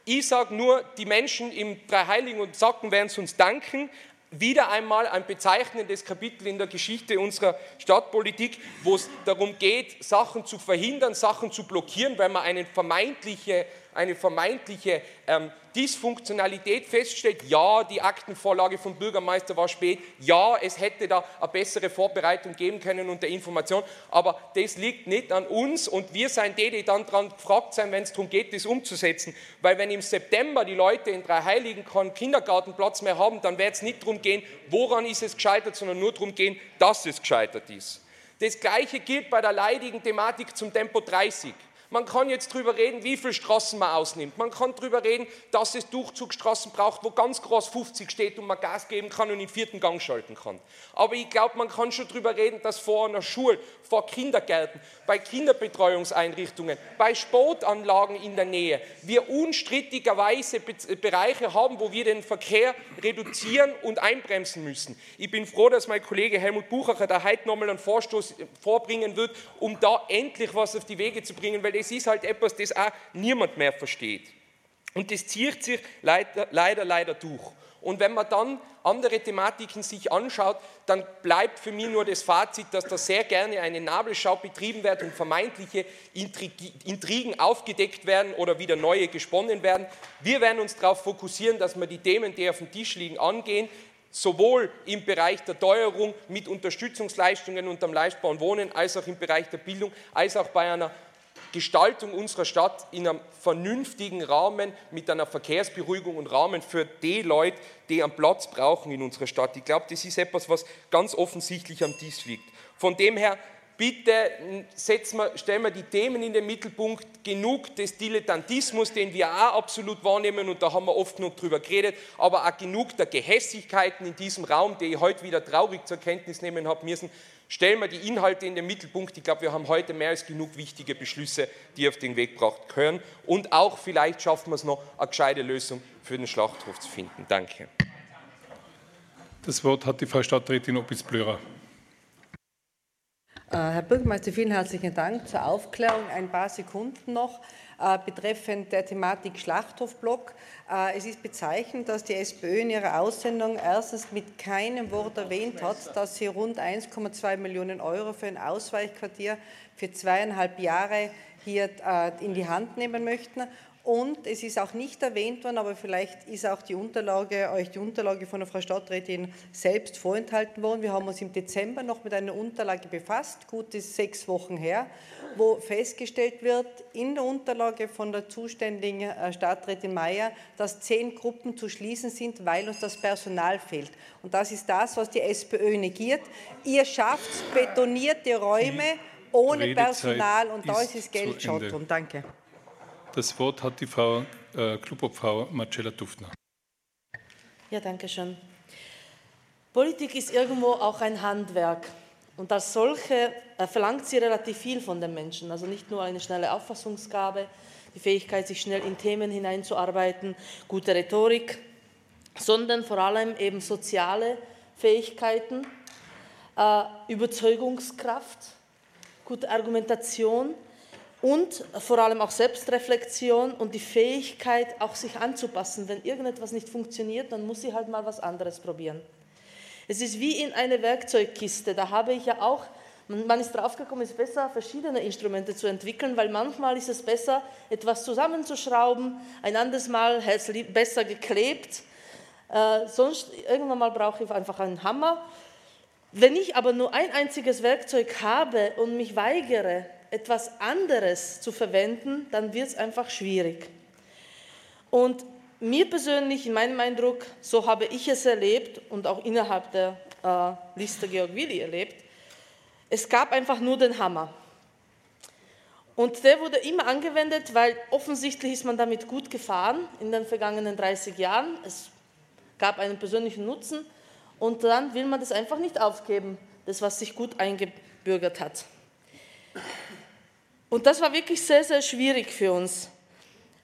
Ich sage nur, die Menschen im Dreiheiligen und Sacken werden es uns danken. Wieder einmal ein bezeichnendes Kapitel in der Geschichte unserer Stadtpolitik, wo es darum geht, Sachen zu verhindern, Sachen zu blockieren, weil man eine vermeintliche, eine vermeintliche ähm, Dysfunktionalität feststellt, ja, die Aktenvorlage vom Bürgermeister war spät, ja, es hätte da eine bessere Vorbereitung geben können und der Information, aber das liegt nicht an uns. Und wir sind die, die dann daran gefragt sein, wenn es darum geht, das umzusetzen, weil wenn im September die Leute in Dreiheiligen keinen Kindergartenplatz mehr haben, dann wird es nicht darum gehen, woran ist es gescheitert, sondern nur darum gehen, dass es gescheitert ist. Das Gleiche gilt bei der leidigen Thematik zum Tempo 30. Man kann jetzt darüber reden, wie viele Straßen man ausnimmt. Man kann darüber reden, dass es Durchzugsstraßen braucht, wo ganz groß 50 steht und man Gas geben kann und den vierten Gang schalten kann. Aber ich glaube, man kann schon darüber reden, dass vor einer Schule, vor Kindergärten, bei Kinderbetreuungseinrichtungen, bei Sportanlagen in der Nähe wir unstrittigerweise Bereiche haben, wo wir den Verkehr reduzieren und einbremsen müssen. Ich bin froh, dass mein Kollege Helmut Buchacher da heute nochmal einen Vorstoß vorbringen wird, um da endlich was auf die Wege zu bringen, weil das ist halt etwas, das auch niemand mehr versteht. Und das zieht sich leider, leider, leider durch. Und wenn man dann andere Thematiken sich anschaut, dann bleibt für mich nur das Fazit, dass da sehr gerne eine Nabelschau betrieben wird und vermeintliche Intrigen aufgedeckt werden oder wieder neue gesponnen werden. Wir werden uns darauf fokussieren, dass wir die Themen, die auf dem Tisch liegen, angehen, sowohl im Bereich der Teuerung mit Unterstützungsleistungen unterm Leichtbau und Wohnen, als auch im Bereich der Bildung, als auch bei einer Gestaltung unserer Stadt in einem vernünftigen Rahmen mit einer Verkehrsberuhigung und Rahmen für die Leute, die einen Platz brauchen in unserer Stadt. Ich glaube, das ist etwas, was ganz offensichtlich am Tisch liegt. Von dem her, bitte wir, stellen wir die Themen in den Mittelpunkt, genug des Dilettantismus, den wir auch absolut wahrnehmen und da haben wir oft genug drüber geredet, aber auch genug der Gehässigkeiten in diesem Raum, die ich heute wieder traurig zur Kenntnis nehmen habe müssen, stellen wir die Inhalte in den Mittelpunkt. Ich glaube, wir haben heute mehr als genug wichtige Beschlüsse, die auf den Weg gebracht können. Und auch vielleicht schaffen wir es noch, eine gescheite Lösung für den Schlachthof zu finden. Danke. Das Wort hat die Frau Stadträtin Opitz-Blörer. Äh, Herr Bürgermeister, vielen herzlichen Dank zur Aufklärung. Ein paar Sekunden noch äh, betreffend der Thematik Schlachthofblock. Äh, es ist bezeichnend, dass die SPÖ in ihrer Aussendung erstens mit keinem Wort erwähnt hat, dass sie rund 1,2 Millionen Euro für ein Ausweichquartier für zweieinhalb Jahre hier in die Hand nehmen möchten und es ist auch nicht erwähnt worden, aber vielleicht ist auch die Unterlage, euch die Unterlage von der Frau Stadträtin selbst vorenthalten worden. Wir haben uns im Dezember noch mit einer Unterlage befasst, gut ist sechs Wochen her, wo festgestellt wird in der Unterlage von der zuständigen äh, Stadträtin Mayer, dass zehn Gruppen zu schließen sind, weil uns das Personal fehlt. Und das ist das, was die SPÖ negiert. Ihr schafft betonierte Räume ohne Personal und da ist das Geld schon. Danke. Das Wort hat die Frau äh, Klubobfrau Marcella Duftner. Ja, danke schön. Politik ist irgendwo auch ein Handwerk. Und als solche äh, verlangt sie relativ viel von den Menschen. Also nicht nur eine schnelle Auffassungsgabe, die Fähigkeit, sich schnell in Themen hineinzuarbeiten, gute Rhetorik, sondern vor allem eben soziale Fähigkeiten, äh, Überzeugungskraft, gute Argumentation und vor allem auch Selbstreflexion und die Fähigkeit, auch sich anzupassen. Wenn irgendetwas nicht funktioniert, dann muss sie halt mal was anderes probieren. Es ist wie in eine Werkzeugkiste. Da habe ich ja auch, man ist draufgekommen, es ist besser, verschiedene Instrumente zu entwickeln, weil manchmal ist es besser, etwas zusammenzuschrauben, ein anderes Mal es besser geklebt. Äh, sonst irgendwann mal brauche ich einfach einen Hammer. Wenn ich aber nur ein einziges Werkzeug habe und mich weigere, etwas anderes zu verwenden, dann wird es einfach schwierig. Und mir persönlich, in meinem Eindruck, so habe ich es erlebt und auch innerhalb der äh, Liste Georg Willi erlebt, es gab einfach nur den Hammer. Und der wurde immer angewendet, weil offensichtlich ist man damit gut gefahren in den vergangenen 30 Jahren. Es gab einen persönlichen Nutzen und dann will man das einfach nicht aufgeben, das, was sich gut eingebürgert hat. Und das war wirklich sehr, sehr schwierig für uns.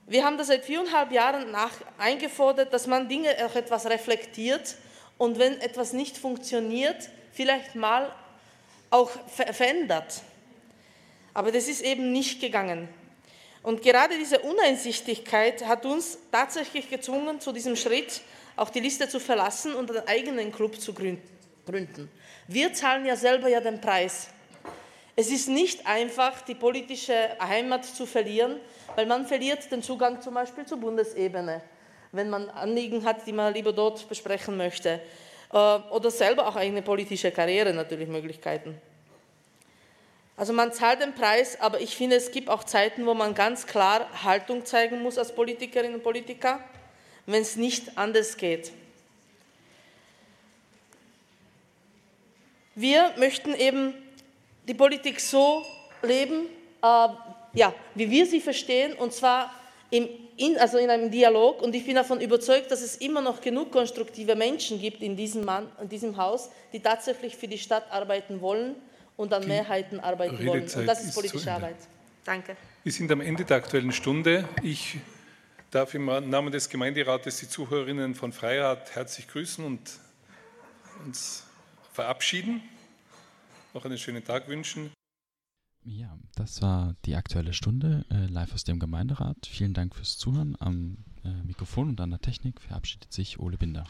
Wir haben das seit viereinhalb Jahren nach eingefordert, dass man Dinge auch etwas reflektiert und wenn etwas nicht funktioniert, vielleicht mal auch verändert. Aber das ist eben nicht gegangen. Und gerade diese Uneinsichtigkeit hat uns tatsächlich gezwungen, zu diesem Schritt auch die Liste zu verlassen und einen eigenen Club zu gründen. Wir zahlen ja selber ja den Preis. Es ist nicht einfach, die politische Heimat zu verlieren, weil man verliert den Zugang zum Beispiel zur Bundesebene, wenn man Anliegen hat, die man lieber dort besprechen möchte. Äh, oder selber auch eine politische Karriere natürlich Möglichkeiten. Also man zahlt den Preis, aber ich finde, es gibt auch Zeiten, wo man ganz klar Haltung zeigen muss als Politikerinnen und Politiker, wenn es nicht anders geht. Wir möchten eben die Politik so leben, äh, ja, wie wir sie verstehen, und zwar im, in, also in einem Dialog. Und ich bin davon überzeugt, dass es immer noch genug konstruktive Menschen gibt in diesem, Mann, in diesem Haus, die tatsächlich für die Stadt arbeiten wollen und an die Mehrheiten arbeiten Redezeit wollen. Und das ist politische ist Arbeit. Danke. Wir sind am Ende der Aktuellen Stunde. Ich darf im Namen des Gemeinderates die Zuhörerinnen von Freirat herzlich grüßen und uns verabschieden noch einen schönen Tag wünschen. Ja, das war die aktuelle Stunde äh, live aus dem Gemeinderat. Vielen Dank fürs Zuhören. Am äh, Mikrofon und an der Technik verabschiedet sich Ole Binder.